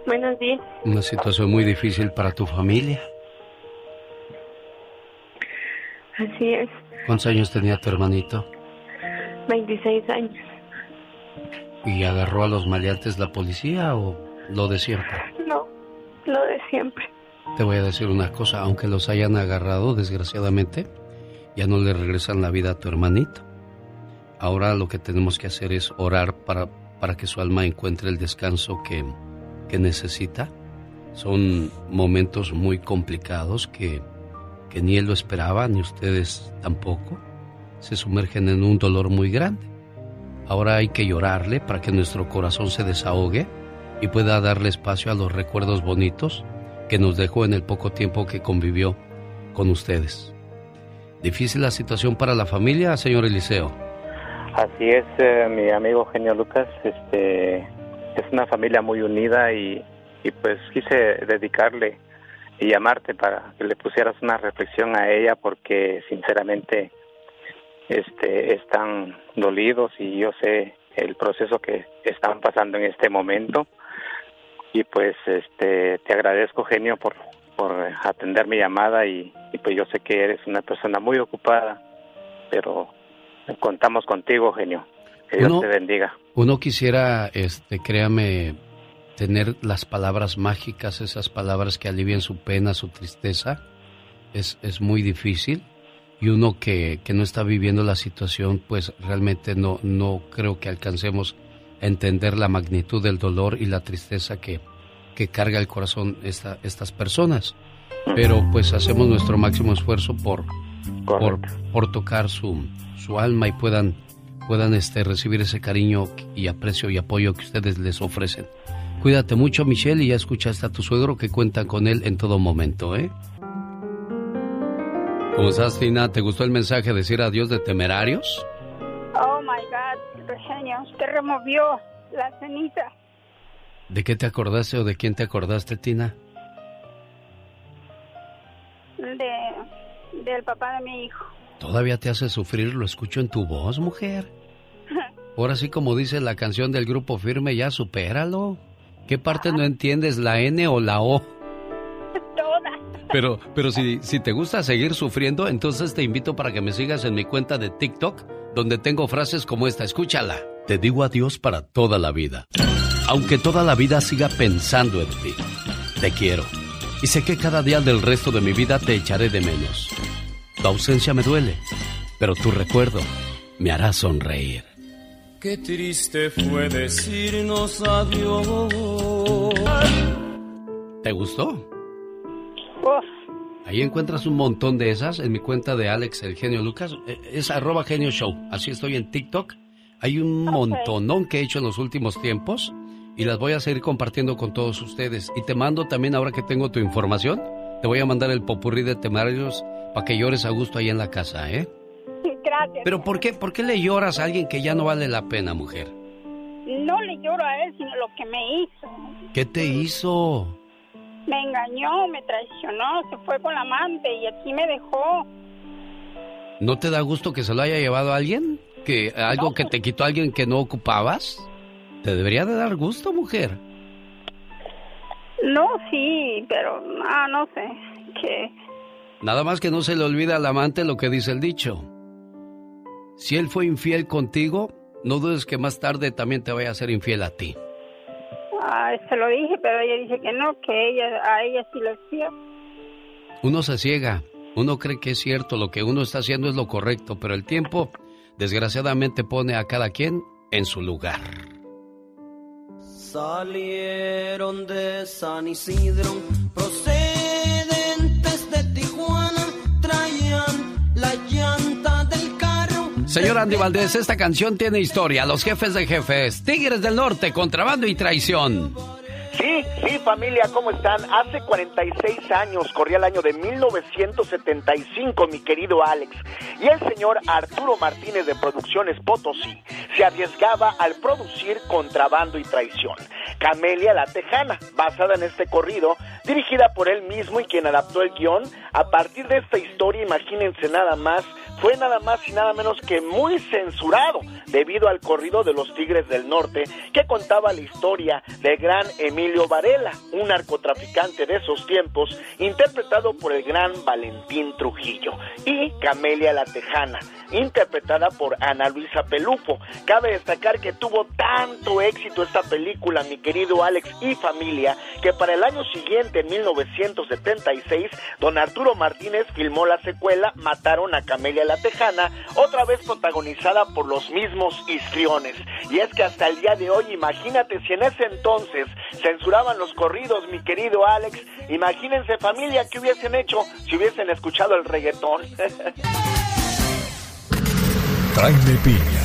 Buenos días. Una situación muy difícil para tu familia. Así es. ¿Cuántos años tenía tu hermanito? 26 años. ¿Y agarró a los maleantes la policía o lo de siempre? No, lo de siempre. Te voy a decir una cosa, aunque los hayan agarrado, desgraciadamente, ya no le regresan la vida a tu hermanito. Ahora lo que tenemos que hacer es orar para, para que su alma encuentre el descanso que, que necesita. Son momentos muy complicados que que ni él lo esperaba, ni ustedes tampoco, se sumergen en un dolor muy grande. Ahora hay que llorarle para que nuestro corazón se desahogue y pueda darle espacio a los recuerdos bonitos que nos dejó en el poco tiempo que convivió con ustedes. Difícil la situación para la familia, señor Eliseo. Así es, eh, mi amigo Genio Lucas. Este es una familia muy unida y, y pues quise dedicarle y llamarte para que le pusieras una reflexión a ella porque sinceramente este están dolidos y yo sé el proceso que están pasando en este momento. Y pues este te agradezco genio por por atender mi llamada y, pues yo sé que eres una persona muy ocupada pero contamos contigo genio. Que Dios te bendiga. Uno quisiera este créame tener las palabras mágicas, esas palabras que alivian su pena, su tristeza, es, es muy difícil. Y uno que, que, no está viviendo la situación, pues realmente no, no creo que alcancemos a entender la magnitud del dolor y la tristeza que, que carga el corazón esta, estas personas. Pero pues hacemos nuestro máximo esfuerzo por, por, por, tocar su, su alma y puedan, puedan este, recibir ese cariño y aprecio y apoyo que ustedes les ofrecen. Cuídate mucho, Michelle, y ya escuchaste a tu suegro que cuenta con él en todo momento, ¿eh? ¿Cómo estás, Tina? ¿Te gustó el mensaje decir adiós de temerarios? Oh my God, genio, usted removió la ceniza. ¿De qué te acordaste o de quién te acordaste, Tina? De, del papá de mi hijo. Todavía te hace sufrir, lo escucho en tu voz, mujer. Ahora sí, como dice la canción del grupo Firme, ya supéralo. ¿Qué parte no entiendes, la N o la O? Todas. Pero, pero si, si te gusta seguir sufriendo, entonces te invito para que me sigas en mi cuenta de TikTok, donde tengo frases como esta. Escúchala. Te digo adiós para toda la vida. Aunque toda la vida siga pensando en ti. Te quiero. Y sé que cada día del resto de mi vida te echaré de menos. Tu ausencia me duele, pero tu recuerdo me hará sonreír. Qué triste fue decirnos adiós. ¿Te gustó? Ahí encuentras un montón de esas en mi cuenta de Alex el genio Lucas. Eh, es arroba genio show. Así estoy en TikTok. Hay un montonón que he hecho en los últimos tiempos y las voy a seguir compartiendo con todos ustedes. Y te mando también, ahora que tengo tu información, te voy a mandar el popurrí de temarios para que llores a gusto ahí en la casa, ¿eh? Pero ¿por qué, ¿por qué le lloras a alguien que ya no vale la pena, mujer? No le lloro a él, sino lo que me hizo. ¿Qué te hizo? Me engañó, me traicionó, se fue con la amante y aquí me dejó. ¿No te da gusto que se lo haya llevado a alguien? ¿Que algo que te quitó a alguien que no ocupabas? Te debería de dar gusto, mujer. No, sí, pero no, no sé, que... Nada más que no se le olvida al amante lo que dice el dicho. Si él fue infiel contigo, no dudes que más tarde también te vaya a ser infiel a ti. Ah, se lo dije, pero ella dice que no, que ella, a ella sí le hacía. Uno se ciega, uno cree que es cierto, lo que uno está haciendo es lo correcto, pero el tiempo, desgraciadamente, pone a cada quien en su lugar. Salieron de San Isidro, procedentes Señor Andy Valdés, esta canción tiene historia. Los jefes de jefes, Tigres del Norte, contrabando y traición. Sí, sí, familia, ¿cómo están? Hace 46 años, corría el año de 1975, mi querido Alex, y el señor Arturo Martínez de Producciones Potosí se arriesgaba al producir Contrabando y Traición. Camelia la Tejana, basada en este corrido, dirigida por él mismo y quien adaptó el guion. A partir de esta historia, imagínense nada más, fue nada más y nada menos que muy censurado debido al corrido de los Tigres del Norte que contaba la historia del gran Emilio Varela, un narcotraficante de esos tiempos, interpretado por el gran Valentín Trujillo, y Camelia la Tejana, interpretada por Ana Luisa Pelufo. Cabe destacar que tuvo tanto éxito esta película, mi querido Alex y familia, que para el año siguiente, en 1976, don Arturo Martínez filmó la secuela Mataron a Camelia la Tejana, otra vez protagonizada por los mismos histriones. Y es que hasta el día de hoy, imagínate si en ese entonces censuraban los corridos, mi querido Alex, imagínense familia que hubiesen hecho si hubiesen escuchado el reggaetón. Jaime Piña,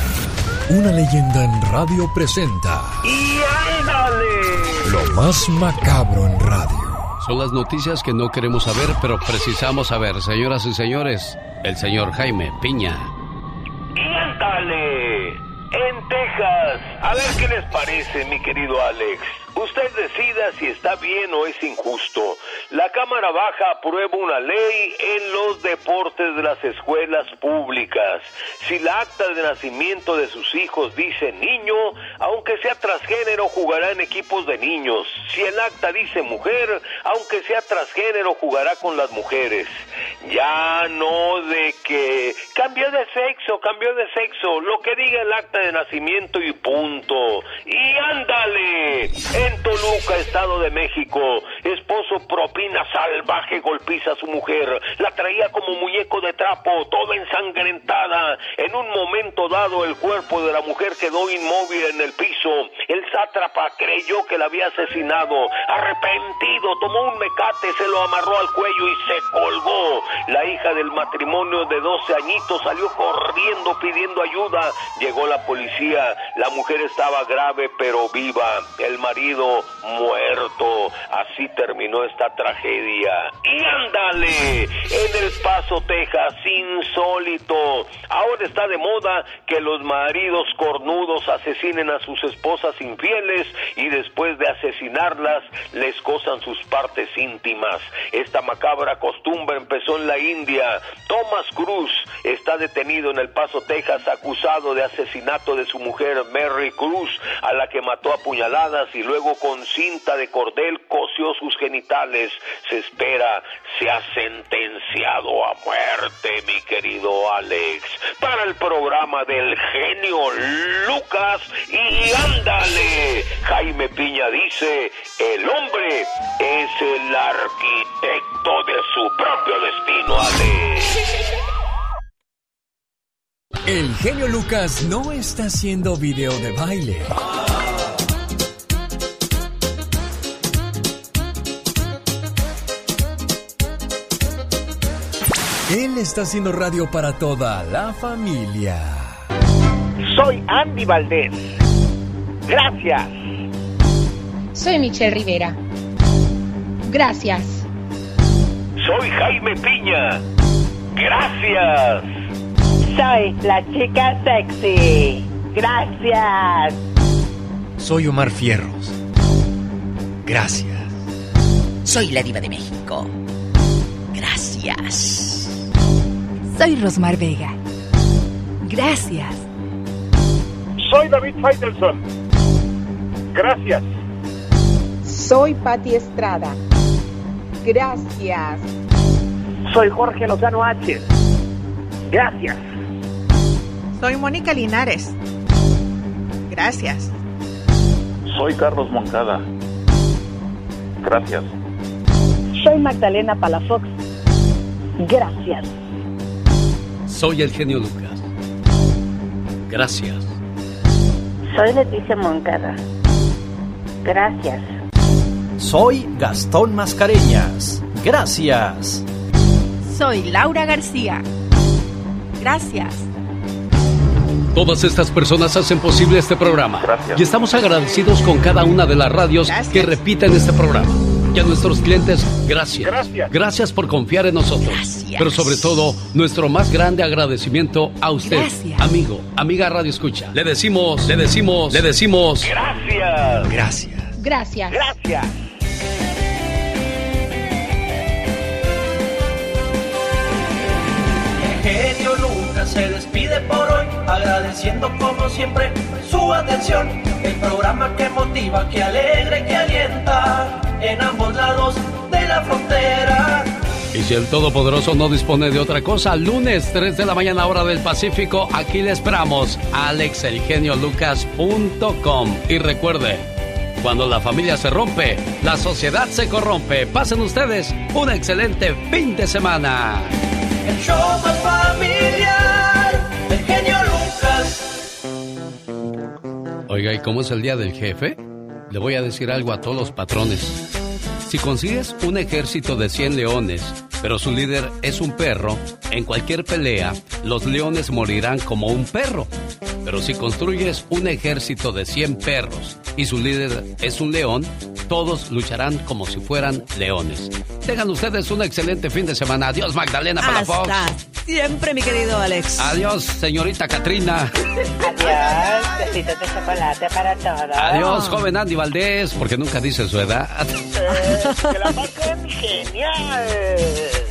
una leyenda en radio presenta. ¡Y ándale! Lo más macabro en radio. Son las noticias que no queremos saber, pero precisamos saber. Señoras y señores, el señor Jaime Piña. ¡Y ándale! En Texas. A ver qué les parece, mi querido Alex. Usted decida si está bien o es injusto. La Cámara Baja aprueba una ley en los deportes de las escuelas públicas. Si la acta de nacimiento de sus hijos dice niño, aunque sea transgénero, jugará en equipos de niños. Si el acta dice mujer, aunque sea transgénero, jugará con las mujeres. Ya no de que cambió de sexo, cambió de sexo, lo que diga el acta de nacimiento y punto. Y ándale. En Toluca, Estado de México, esposo propina salvaje golpiza a su mujer, la traía como muñeco de trapo, toda ensangrentada. En un momento dado el cuerpo de la mujer quedó inmóvil en el piso. El sátrapa creyó que la había asesinado. Arrepentido, tomó un mecate, se lo amarró al cuello y se colgó. La hija del matrimonio de 12 añitos salió corriendo pidiendo ayuda. Llegó la policía, la mujer estaba grave pero viva. El marido muerto. Así terminó esta tragedia. Y ándale, en El Paso, Texas, insólito. Ahora está de moda que los maridos cornudos asesinen a sus esposas infieles y después de asesinarlas les cosan sus partes íntimas. Esta macabra costumbre empezó en la India. Thomas Cruz está detenido en El Paso, Texas, acusado de asesinato de su mujer Mary Cruz, a la que mató a puñaladas y luego con cinta de cordel cosió sus genitales. Se espera sea sentenciado a muerte, mi querido Alex, para el programa del genio Lucas. Y ándale, Jaime Piña dice, el hombre es el arquitecto de su propio destino, Alex. El genio Lucas no está haciendo video de baile. Él está haciendo radio para toda la familia. Soy Andy Valdés. Gracias. Soy Michelle Rivera. Gracias. Soy Jaime Piña. Gracias. Soy la chica sexy. Gracias. Soy Omar Fierros. Gracias. Soy la diva de México. Gracias. Soy Rosmar Vega. Gracias. Soy David Faitelson. Gracias. Soy Patti Estrada. Gracias. Soy Jorge Lozano H. Gracias. Soy Mónica Linares. Gracias. Soy Carlos Moncada. Gracias. Soy Magdalena Palafox. Gracias. Soy el genio Lucas. Gracias. Soy Leticia Moncada. Gracias. Soy Gastón Mascareñas. Gracias. Soy Laura García. Gracias. Todas estas personas hacen posible este programa. Gracias. Y estamos agradecidos con cada una de las radios que repiten este programa. Y a nuestros clientes, gracias. Gracias. Gracias por confiar en nosotros. Pero sobre todo, nuestro más grande agradecimiento a usted, Gracias. amigo, amiga Radio Escucha. Le decimos, le decimos, le decimos. Gracias. Gracias. Gracias. Gracias. El genio Lucas se despide por hoy, agradeciendo como siempre su atención. El programa que motiva, que alegra y que alienta en ambos lados de la frontera. Y si el Todopoderoso no dispone de otra cosa, lunes 3 de la mañana hora del Pacífico, aquí le esperamos, alexelgeniolucas.com. Y recuerde, cuando la familia se rompe, la sociedad se corrompe. Pasen ustedes un excelente fin de semana. El show más familiar, Oiga, ¿y cómo es el día del jefe? Le voy a decir algo a todos los patrones. Si consigues un ejército de 100 leones, pero su líder es un perro, en cualquier pelea, los leones morirán como un perro. Pero si construyes un ejército de 100 perros y su líder es un león, todos lucharán como si fueran leones. Tengan ustedes un excelente fin de semana. Adiós, Magdalena Palafox. Hasta siempre, mi querido Alex. Adiós, señorita Katrina. Adiós. Besitos de chocolate para todos. Adiós, joven Andy Valdés, porque nunca dice su edad. Que la pasen genial.